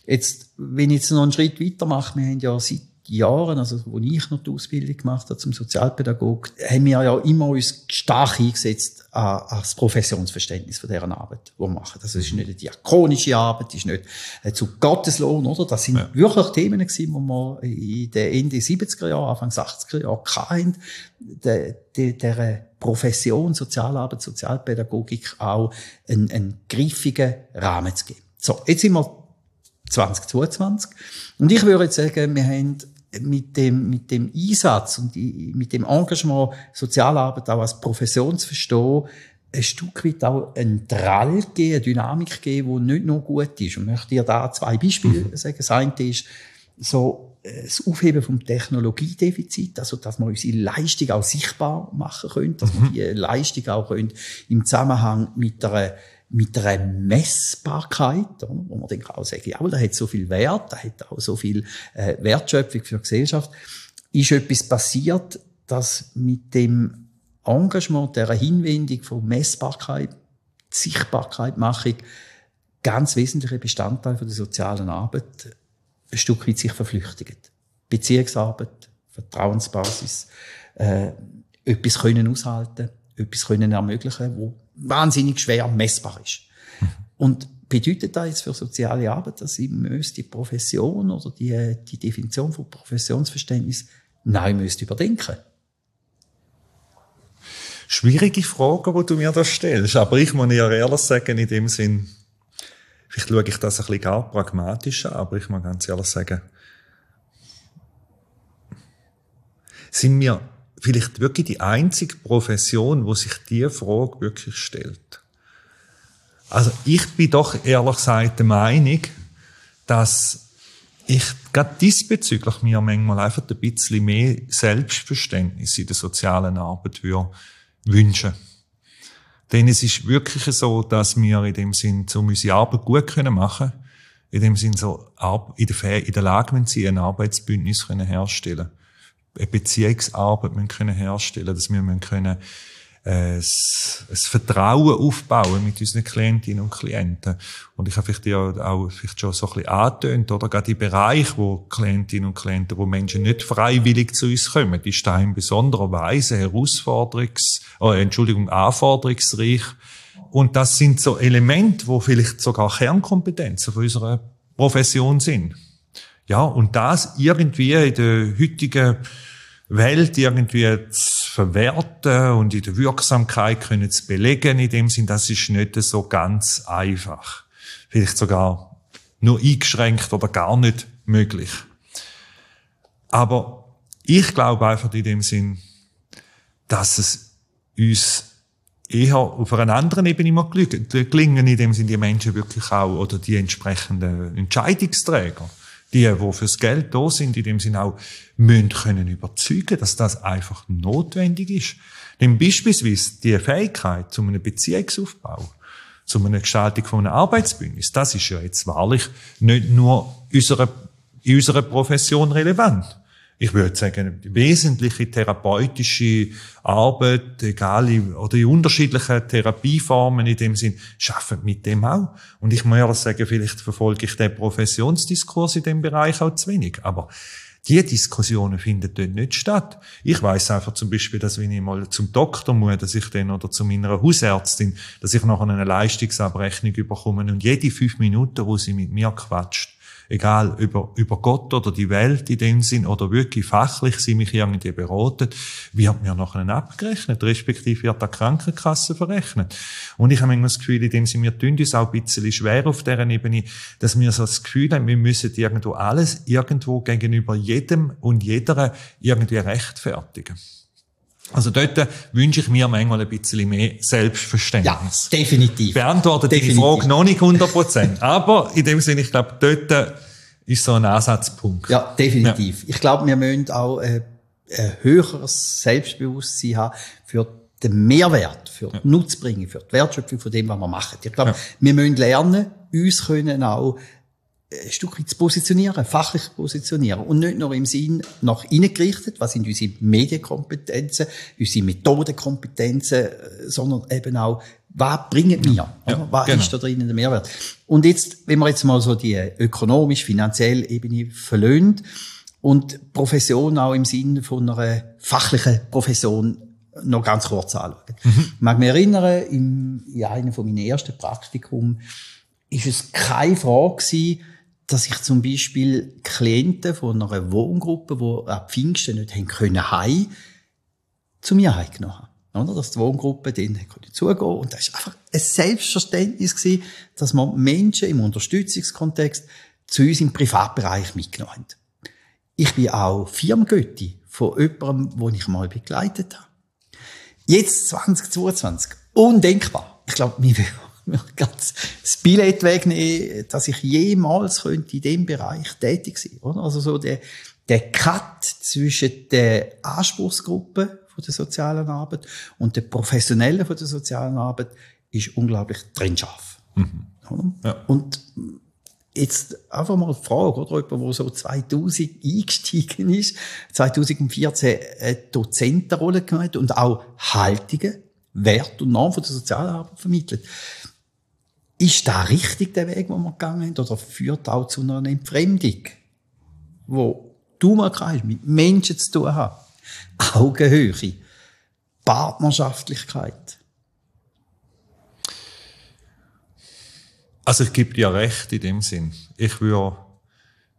Jetzt, wenn ich jetzt noch einen Schritt weiter mache, wir haben ja seit Jahren, also wo ich noch die Ausbildung gemacht habe zum Sozialpädagog, haben wir ja immer uns stark eingesetzt an, an das Professionsverständnis von deren Arbeit, die wir machen. Das ist nicht eine diakonische Arbeit, das ist nicht äh, zu Gotteslohn, oder? Das sind ja. wirklich Themen gewesen, die wir in den Ende 70er Jahren, Anfang 80er Jahre hatten, der, der, der Profession Sozialarbeit, Sozialpädagogik auch einen, einen griffigen Rahmen zu geben. So, jetzt sind wir 2022. Und ich würde jetzt sagen, wir haben mit dem, mit dem Einsatz und mit dem Engagement Sozialarbeit auch als Profession zu verstehen, ein Stück weit auch ein Drall geben, eine Dynamik geben, die nicht nur gut ist. Und ich möchte dir da zwei Beispiele mhm. sagen. Das eine ist so äh, das Aufheben vom Technologiedefizit, also dass wir unsere Leistung auch sichtbar machen können, dass wir mhm. die Leistung auch können im Zusammenhang mit einer mit einer Messbarkeit, wo man dann auch sagen, ja, da hat so viel Wert, da hat auch so viel äh, Wertschöpfung für die Gesellschaft, ist etwas passiert, dass mit dem Engagement, der Hinwendung von Messbarkeit, Sichtbarkeit, Machung, ganz wesentliche Bestandteil von der sozialen Arbeit ein Stück weit sich verflüchtigt. Beziehungsarbeit, Vertrauensbasis, äh, etwas können aushalten, etwas können ermöglichen, wo wahnsinnig schwer messbar ist. Und bedeutet das jetzt für soziale Arbeit, dass ich die Profession oder die, die Definition von Professionsverständnis neu müsste überdenken? Schwierige Frage, die du mir da stellst. Aber ich muss ja ehrlich sagen, in dem Sinn, vielleicht schaue ich das ein bisschen gar pragmatisch an, aber ich muss ganz ehrlich sagen, sind wir vielleicht wirklich die einzige Profession, wo sich diese Frage wirklich stellt. Also ich bin doch ehrlich gesagt der Meinung, dass ich gerade diesbezüglich mir manchmal einfach ein bisschen mehr Selbstverständnis in der sozialen Arbeit würde wünschen. Denn es ist wirklich so, dass wir in dem Sinn so unsere Arbeit gut können machen in dem Sinn so in der, Lage wenn sie ein Arbeitsbündnis können herstellen eine Beziehungsarbeit müssen können herstellen dass wir müssen können ein, ein Vertrauen aufbauen mit unseren Klientinnen und Klienten. Und ich habe vielleicht ja auch vielleicht schon so ein bisschen angetönt, oder? Gerade die Bereich, wo Klientinnen und Klienten, wo Menschen nicht freiwillig zu uns kommen, ist da in besonderer Weise herausforderungs, äh, Entschuldigung, anforderungsreich. Und das sind so Elemente, wo vielleicht sogar Kernkompetenzen von unserer Profession sind. Ja, und das irgendwie in der heutigen Welt irgendwie zu verwerten und in der Wirksamkeit können zu belegen, in dem Sinn, das ist nicht so ganz einfach. Vielleicht sogar nur eingeschränkt oder gar nicht möglich. Aber ich glaube einfach in dem Sinn, dass es uns eher auf einer anderen Ebene mal gelingen, in dem Sinn die Menschen wirklich auch oder die entsprechenden Entscheidungsträger die, die fürs Geld da sind, in dem Sinne auch, müssen können überzeugen, dass das einfach notwendig ist. Denn beispielsweise die Fähigkeit zu einem Beziehungsaufbau, zu einer Gestaltung von einem Arbeitsbündnis, das ist ja jetzt wahrlich nicht nur unserer, in unserer Profession relevant ich würde sagen, wesentliche therapeutische Arbeit, egal, oder die unterschiedlichen Therapieformen in dem Sinn, schaffen mit dem auch. Und ich muss ehrlich sagen, vielleicht verfolge ich den Professionsdiskurs in dem Bereich auch zu wenig. Aber die Diskussionen finden dort nicht statt. Ich weiß einfach zum Beispiel, dass wenn ich mal zum Doktor muss, dass ich dann oder zu meiner Hausärztin, dass ich nachher eine Leistungsabrechnung bekomme und jede fünf Minuten, wo sie mit mir quatscht, egal über, über Gott oder die Welt in dem Sinn oder wirklich fachlich sie mich irgendwie beraten, wird mir nachher abgerechnet, respektive wird der Krankenkasse verrechnet. Und ich habe manchmal das Gefühl, in dem Sinn, wir tun uns auch ein bisschen schwer auf deren Ebene, dass wir so das Gefühl haben, wir müssen irgendwo alles irgendwo gegenüber jedem und jeder irgendwie rechtfertigen. Also dort wünsche ich mir manchmal ein bisschen mehr Selbstverständnis. Ja, definitiv. Beantwortet definitiv. die Frage noch nicht 100 Prozent. *laughs* Aber in dem Sinne, ich glaube, dort ist so ein Ansatzpunkt. Ja, definitiv. Ja. Ich glaube, wir müssen auch äh, ein höheres Selbstbewusstsein haben für den Mehrwert, für ja. die Nutzbringung, für die Wertschöpfung von dem, was wir machen. Ich glaube, ja. wir müssen lernen, uns können auch ein Stück weit zu positionieren, fachlich positionieren. Und nicht nur im Sinn nach innen gerichtet, was sind unsere Medienkompetenzen, unsere Methodenkompetenzen, äh, sondern eben auch, was bringen wir? Ja, was genau. ist da drinnen der Mehrwert? Und jetzt, wenn wir jetzt mal so die ökonomisch-finanzielle Ebene verlöhnt und Profession auch im Sinne von einer fachlichen Profession noch ganz kurz anschauen. Mhm. Ich mag mich erinnern, in, in einem von meinen ersten Praktikum ist es keine Frage gewesen, dass ich zum Beispiel Klienten von einer Wohngruppe, die ab Pfingsten nicht haben können, heim, zu mir heimgenommen haben. Oder? Dass die Wohngruppe denen zugehen Und das ist einfach ein Selbstverständnis gewesen, dass man Menschen im Unterstützungskontext zu uns im Privatbereich mitgenommen haben. Ich bin auch Firmengötti von jemandem, den ich mal begleitet habe. Jetzt 2022. Undenkbar. Ich glaube, wir ganz das Billett wegnehmen, dass ich jemals könnte in dem Bereich tätig sein, oder? Also so der, der Cut zwischen der Anspruchsgruppe von der sozialen Arbeit und der Professionellen von der sozialen Arbeit ist unglaublich trennscharf. Mhm. Ja. Und jetzt einfach mal die Frage, oder? Jemand, der so 2000 eingestiegen ist, 2014 eine Dozentenrolle gemacht und auch Haltungen, Wert und Norm von der Sozialarbeit vermittelt. Ist da richtig der Weg, wo wir gegangen sind, oder führt auch zu einer Entfremdung, wo du mal hast, mit Menschen zu tun haben. Augenhöhe. Partnerschaftlichkeit. Also ich gebe dir recht in dem Sinn. Ich würde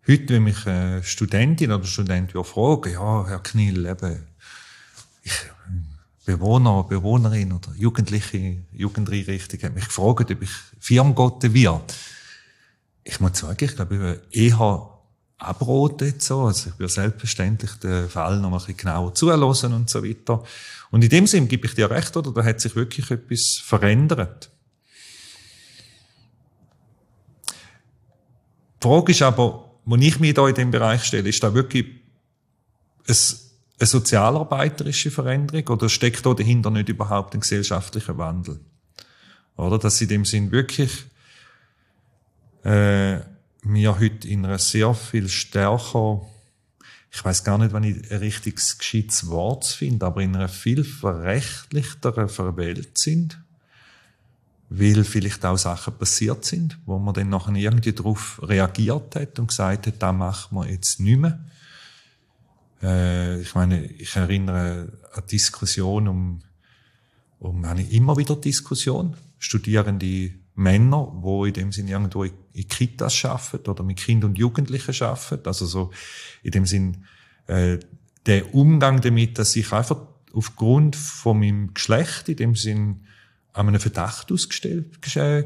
heute, wenn mich eine Studentin oder Student fragen, ja, Herr Knill, eben, ich, Bewohner, Bewohnerin oder Jugendliche, Jugendeinrichtung hat mich gefragt, ob ich Firmgotte wird. Ich muss sagen, ich glaube, ich würde eher abraten so. Also ich würde selbstverständlich den Fall noch ein bisschen genauer zuhören und so weiter. Und in dem Sinn gebe ich dir recht, oder? Da hat sich wirklich etwas verändert. Die Frage ist aber, wo ich mich da in dem Bereich stelle, ist da wirklich ein, eine sozialarbeiterische Veränderung oder steckt da dahinter nicht überhaupt ein gesellschaftlicher Wandel? Oder? Dass in dem Sinn wirklich, äh, wir heute in einer sehr viel stärker, ich weiß gar nicht, wann ich ein richtiges gescheites Wort finde, aber in einer viel verrechtlichteren Welt sind weil vielleicht auch Sachen passiert sind, wo man dann nachher irgendwie darauf reagiert hat und gesagt hat, da machen wir jetzt nicht mehr. Äh, ich meine, ich erinnere an Diskussion um, um eine immer wieder Diskussion, studierende Männer, wo in dem Sinne irgendwo in Kitas arbeiten oder mit Kindern und Jugendlichen arbeiten, also so in dem Sinn äh, der Umgang damit, dass ich einfach aufgrund von meinem Geschlecht in dem Sinn an einem Verdacht ausgestellt, äh,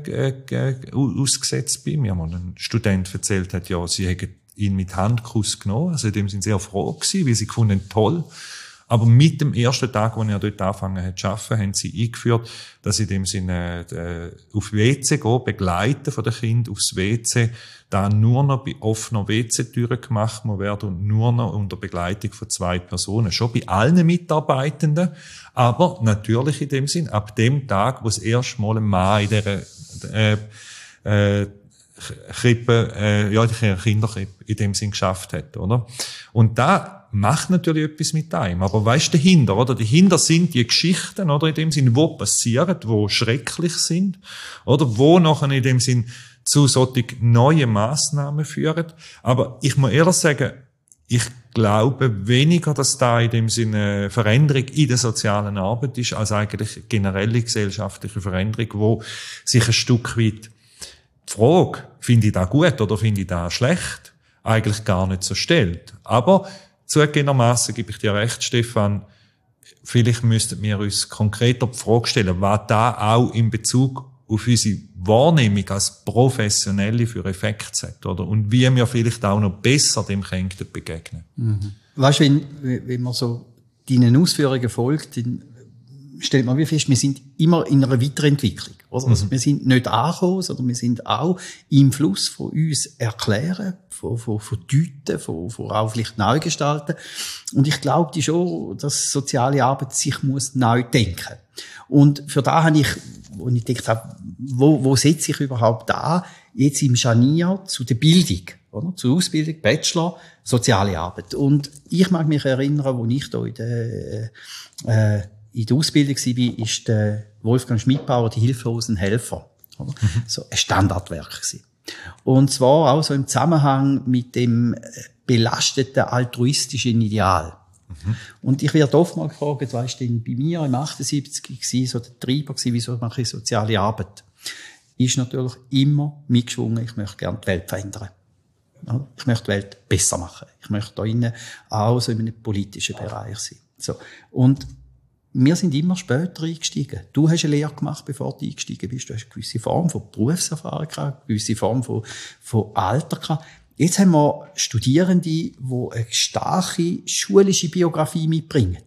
äh, ausgesetzt bin. Mir mal ein Student erzählt hat, ja, sie hätten ihn mit Handkuss genommen. Also dem sind sehr froh gewesen, weil sie gefunden toll. Aber mit dem ersten Tag, wo er dort angefangen hat zu arbeiten, haben sie eingeführt, dass in dem Sinne äh, auf WC gehen, begleiten von den Kind aufs WC, da nur noch bei offener WC-Türen gemacht werden und nur noch unter Begleitung von zwei Personen. Schon bei allen Mitarbeitenden, aber natürlich in dem Sinn, ab dem Tag, wo das erste Mal ein Mann in dieser äh, äh, Krippe, äh, ja, die Kinderkrippe in dem Sinn geschafft hat, oder? Und da macht natürlich etwas mit einem. Aber weißt du, dahinter, oder? Dahinter sind die Geschichten, oder? In dem Sinn, wo passieren, wo schrecklich sind, oder? Wo nachher in dem Sinn zu solchen neuen Massnahmen führen. Aber ich muss ehrlich sagen, ich glaube weniger, dass da in dem Sinne Veränderung in der sozialen Arbeit ist, als eigentlich generelle gesellschaftliche Veränderung, wo sich ein Stück weit die Frage, finde ich da gut oder finde ich da schlecht, eigentlich gar nicht so stellt. Aber Zugegebenermaßen gebe ich dir recht, Stefan. Vielleicht müssten wir uns konkreter die Frage stellen, was da auch in Bezug auf unsere Wahrnehmung als Professionelle für Effekte hat, oder? Und wie wir vielleicht auch noch besser dem Kränkten begegnen. Mhm. Weißt du, wenn, wenn man so deinen Ausführungen folgt, dann stellt man wie fest, wir sind immer in einer Weiterentwicklung. Oder? Also mhm. wir sind nicht angekommen, sondern wir sind auch im Fluss von uns erklären, von, von, von Deuten, von, von auch vielleicht neu gestalten. Und ich glaube schon, dass soziale Arbeit sich muss neu denken. Und für da habe ich, wo ich gedacht habe, wo, wo setze ich überhaupt an, jetzt im Scharnier zu der Bildung, oder? Zur Ausbildung, Bachelor, soziale Arbeit. Und ich mag mich erinnern, wo ich da in der, äh, in der Ausbildung war, ist der Wolfgang Schmidbauer die hilflosen Helfer. Oder? Mhm. So ein Standardwerk gewesen. Und zwar auch so im Zusammenhang mit dem äh, belasteten altruistischen Ideal. Mhm. Und ich werde oft mal gefragt, weißt du, bei mir im 78 war so der Treiber gewesen, wieso mache ich soziale Arbeit? Ist natürlich immer mitgeschwungen, ich möchte gerne die Welt verändern. Ich möchte die Welt besser machen. Ich möchte da innen auch so in einem politischen Bereich sein. So. Und wir sind immer später eingestiegen. Du hast eine Lehre gemacht, bevor du eingestiegen bist. Du hast eine gewisse Form von Berufserfahrung gehabt, eine gewisse Form von, von Alter gehabt. Jetzt haben wir Studierende, die eine starke schulische Biografie mitbringen.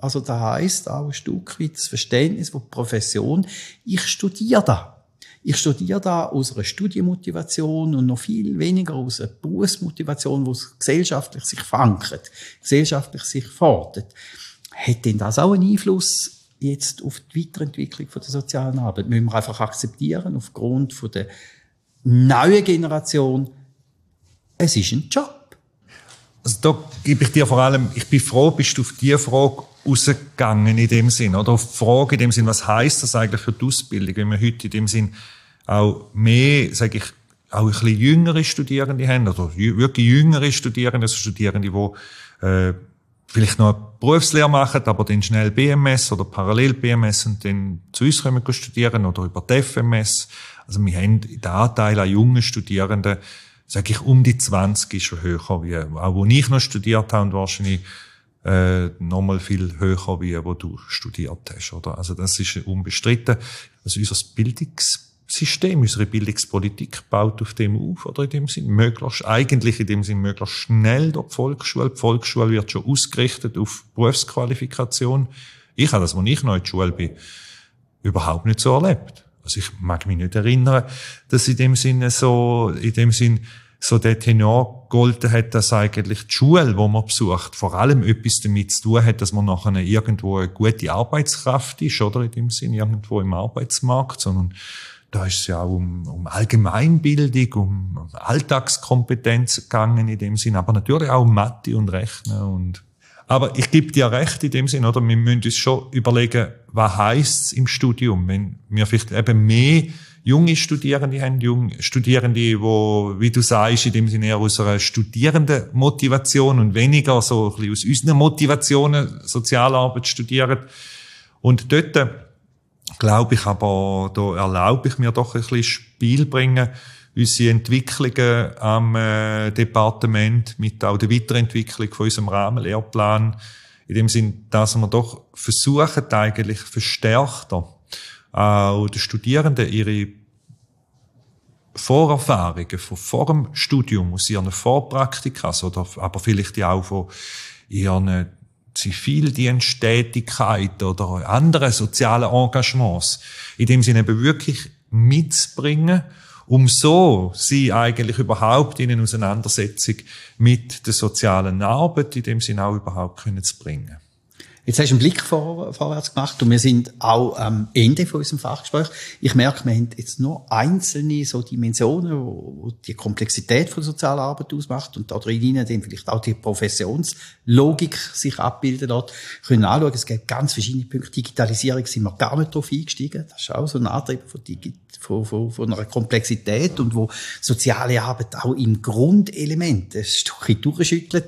Also da heißt auch ein Stück weit das Verständnis von Profession. Ich studiere da. Ich studiere da aus einer Studienmotivation und noch viel weniger aus einer Berufsmotivation, wo es gesellschaftlich sich verankert, gesellschaftlich sich fordert. Hat denn das auch einen Einfluss jetzt auf die Weiterentwicklung von der sozialen Arbeit? Müssen wir einfach akzeptieren, aufgrund von der neuen Generation, es ist ein Job. Also da gebe ich dir vor allem, ich bin froh, bist du auf diese Frage rausgegangen in dem Sinn, oder auf die Frage in dem Sinn, was heißt das eigentlich für die Ausbildung, wenn wir heute in dem Sinn auch mehr, sage ich, auch ein bisschen jüngere Studierende haben, oder wirklich jüngere Studierende, also Studierende, die äh, vielleicht noch eine Berufslehre machen, aber dann schnell BMS oder parallel BMS und dann zu uns kommen studieren oder über die FMS. Also wir haben den Anteil an jungen Studierenden, sage ich, um die 20 ist schon höher, wie auch wo ich noch studiert habe und wahrscheinlich äh, nochmal viel höher, wie wo du studiert hast. Oder? Also das ist unbestritten. Also unser Bildungssystem, unsere Bildungspolitik baut auf dem auf, oder in dem Sinn, möglichst, eigentlich in dem Sinn, möglichst schnell durch die Volksschule. Die Volksschule wird schon ausgerichtet auf Berufsqualifikation. Ich habe das, als ich noch in der Schule bin, überhaupt nicht so erlebt. Also ich mag mich nicht erinnern, dass in dem Sinne so, in dem Sinn, so der Tenor golden hat, dass eigentlich die Schule, wo man besucht, vor allem etwas damit zu tun hat, dass man nachher irgendwo eine gute Arbeitskraft ist, oder in dem Sinn irgendwo im Arbeitsmarkt, sondern da ist es ja um, um Allgemeinbildung, um Alltagskompetenz gegangen in dem Sinn, aber natürlich auch um Mathe und Rechnen und aber ich gebe dir recht in dem Sinn, oder? Wir müssen uns schon überlegen, was heißt's im Studium, wenn wir vielleicht eben mehr junge Studierende haben, junge Studierende, wo, wie du sagst, in dem Sinne eher aus einer studierenden Motivation und weniger so ein bisschen aus unseren Motivationen Sozialarbeit studieren. Und dort, glaube ich aber, da erlaube ich mir doch ein bisschen Spiel bringen, unsere Entwicklungen am äh, Departement mit auch der Weiterentwicklung von unserem Rahmenlehrplan, in dem Sinn, dass wir doch versuchen, eigentlich verstärkter auch den Studierenden ihre Vorerfahrungen von vor dem Studium, aus ihren Vorpraktikas oder aber vielleicht auch von ihren Zivildiensttätigkeit oder anderen sozialen Engagements, in dem Sinne wirklich mitzubringen, um so sie eigentlich überhaupt in eine Auseinandersetzung mit der sozialen Arbeit in dem Sinne auch überhaupt können zu bringen. Jetzt hast du einen Blick vor, vorwärts gemacht und wir sind auch am Ende von unserem Fachgespräch. Ich merke, wir haben jetzt nur einzelne so Dimensionen, wo, die Komplexität von sozialer Arbeit ausmacht und da drin dann vielleicht auch die Professionslogik sich abbilden dort. Wir können anschauen, es gibt ganz verschiedene Punkte. Digitalisierung sind wir gar nicht drauf eingestiegen. Das ist auch so ein Antrieb von, Digi von, von, von einer Komplexität und wo soziale Arbeit auch im Grundelement ein Stückchen durchschüttelt.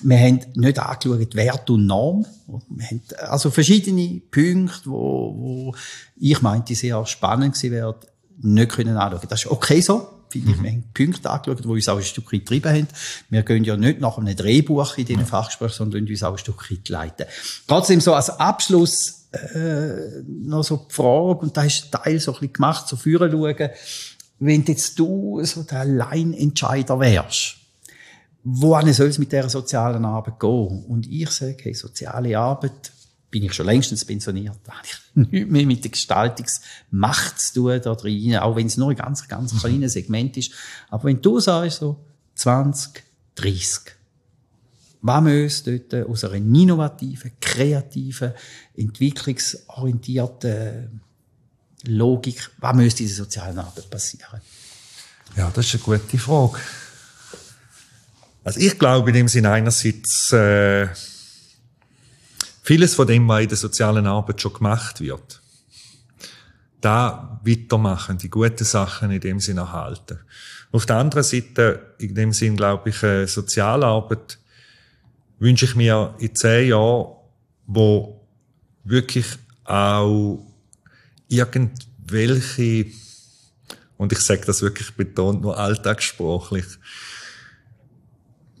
Wir haben nicht angeschaut, Wert und Norm. Wir haben also verschiedene Punkte, wo, wo ich meinte, sehr spannend gewesen wären, nicht können anschauen. Das ist okay so. Finde ich, mhm. wir haben Punkte angeschaut, die uns auch ein Stückchen getrieben haben. Wir gehen ja nicht nach einem Drehbuch in diesen ja. Fachgesprächen, sondern uns auch ein Stückchen leiten. Trotzdem so als Abschluss äh, noch so die Frage, und da ist Teil so ein bisschen gemacht, so führen schauen, wenn jetzt du so der Alleinentscheider wärst, wohin soll es mit dieser sozialen Arbeit gehen? Und ich sage, hey, soziale Arbeit, bin ich schon längstens pensioniert, da habe ich *laughs* nichts mehr mit der Gestaltungsmacht zu tun da drin, auch wenn es nur ein ganz, ganz kleines Segment ist. Aber wenn du sagst, so 20, 30, was müssen dort aus einer innovativen, kreativen, entwicklungsorientierten Logik, was müsste in der sozialen Arbeit passieren? Ja, das ist eine gute Frage. Also ich glaube in dem Sinne einerseits, äh, vieles von dem, was in der sozialen Arbeit schon gemacht wird, da weitermachen, die guten Sachen in dem Sinne erhalten. Auf der anderen Seite, in dem Sinn glaube ich, Sozialarbeit wünsche ich mir in zehn Jahren, wo wirklich auch irgendwelche, und ich sage das wirklich betont nur alltagssprachlich,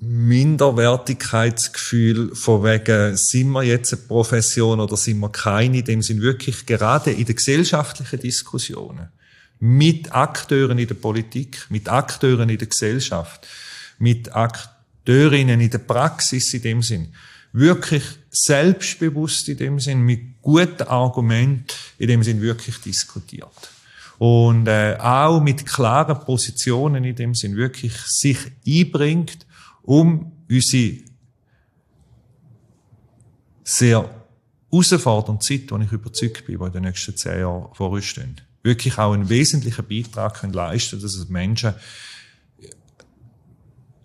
Minderwertigkeitsgefühl von wegen, sind wir jetzt eine Profession oder sind wir keine, in dem sind wirklich gerade in den gesellschaftlichen Diskussionen mit Akteuren in der Politik, mit Akteuren in der Gesellschaft, mit Akteurinnen in der Praxis in dem Sinn, wirklich selbstbewusst in dem Sinn, mit guten Argumenten in dem Sinn wirklich diskutiert. Und äh, auch mit klaren Positionen in dem Sinn wirklich sich einbringt um unsere sehr herausfordernde Zeit, die ich überzeugt bin, die in den nächsten zehn Jahren vor uns stehen, wirklich auch einen wesentlichen Beitrag können leisten dass es Menschen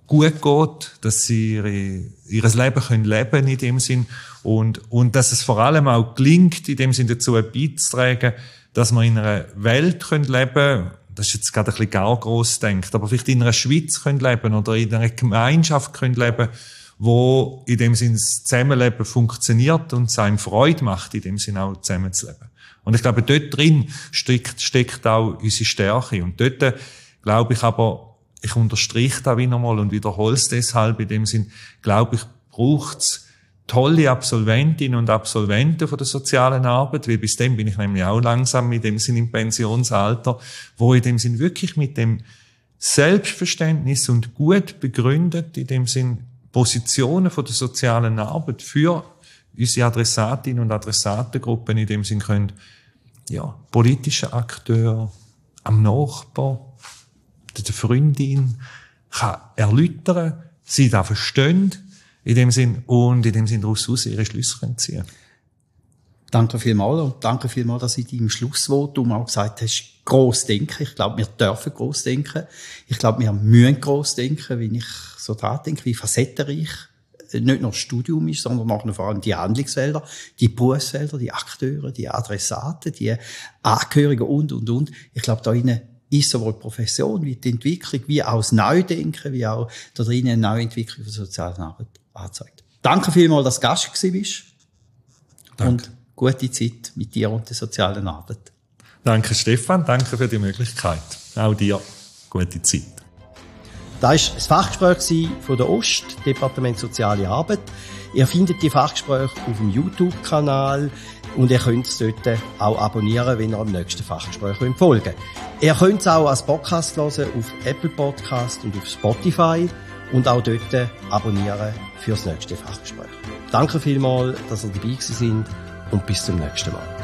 gut geht, dass sie ihre, ihr Leben können leben in dem Sinn und, und dass es vor allem auch gelingt, in dem Sinn dazu beizutragen, dass wir in einer Welt können leben das ist jetzt gerade ein bisschen gar gross denkt, aber vielleicht in einer Schweiz können leben oder in einer Gemeinschaft können leben, wo in dem Sinn das Zusammenleben funktioniert und es einem Freude macht, in dem Sinn auch zusammenzuleben. Und ich glaube, dort drin steckt, steckt auch unsere Stärke. Und dort, glaube ich aber, ich unterstreiche da wieder mal und wiederhole es deshalb in dem Sinn, glaube ich, braucht's tolle Absolventinnen und Absolventen von der sozialen Arbeit, weil bis dem bin ich nämlich auch langsam in dem Sinn im Pensionsalter, wo in dem Sinn wirklich mit dem Selbstverständnis und gut begründet in dem Sinn Positionen von der sozialen Arbeit für unsere Adressatinnen und Adressatengruppen in dem Sinn können, ja, politische Akteur, am Nachbar, der Freundin, kann erläutern, sie da verstehen, in dem Sinn, und in dem Sinn daraus ihre Schlüsse können ziehen Danke vielmals und danke vielmals, dass du in deinem Schlussvotum auch gesagt hast, gross denken. Ich glaube, wir dürfen gross denken. Ich glaube, wir müssen gross denken, wenn ich so dran denke, wie facettenreich nicht nur das Studium ist, sondern auch vor allem die Handlungsfelder, die Berufsfelder, die Akteure, die Adressaten, die Angehörigen und, und, und. Ich glaube, da innen ist sowohl die Profession wie die Entwicklung, wie auch das Neudenken, wie auch da drinnen eine Neuentwicklung von sozialen Arbeit anzeigt. Danke vielmals, dass du Gast bist. Danke. Und gute Zeit mit dir und der sozialen Arbeit. Danke, Stefan. Danke für die Möglichkeit. Auch dir gute Zeit. Das war das Fachgespräch von der Ost, Departement Soziale Arbeit. Ihr findet die Fachgespräche auf dem YouTube-Kanal und ihr könnt es dort auch abonnieren, wenn ihr am nächsten Fachgespräch folgen wollt. Ihr könnt es auch als Podcast hören auf Apple Podcast und auf Spotify und auch dort abonnieren für das nächste Fachgespräch. Danke vielmals, dass ihr dabei sind und bis zum nächsten Mal.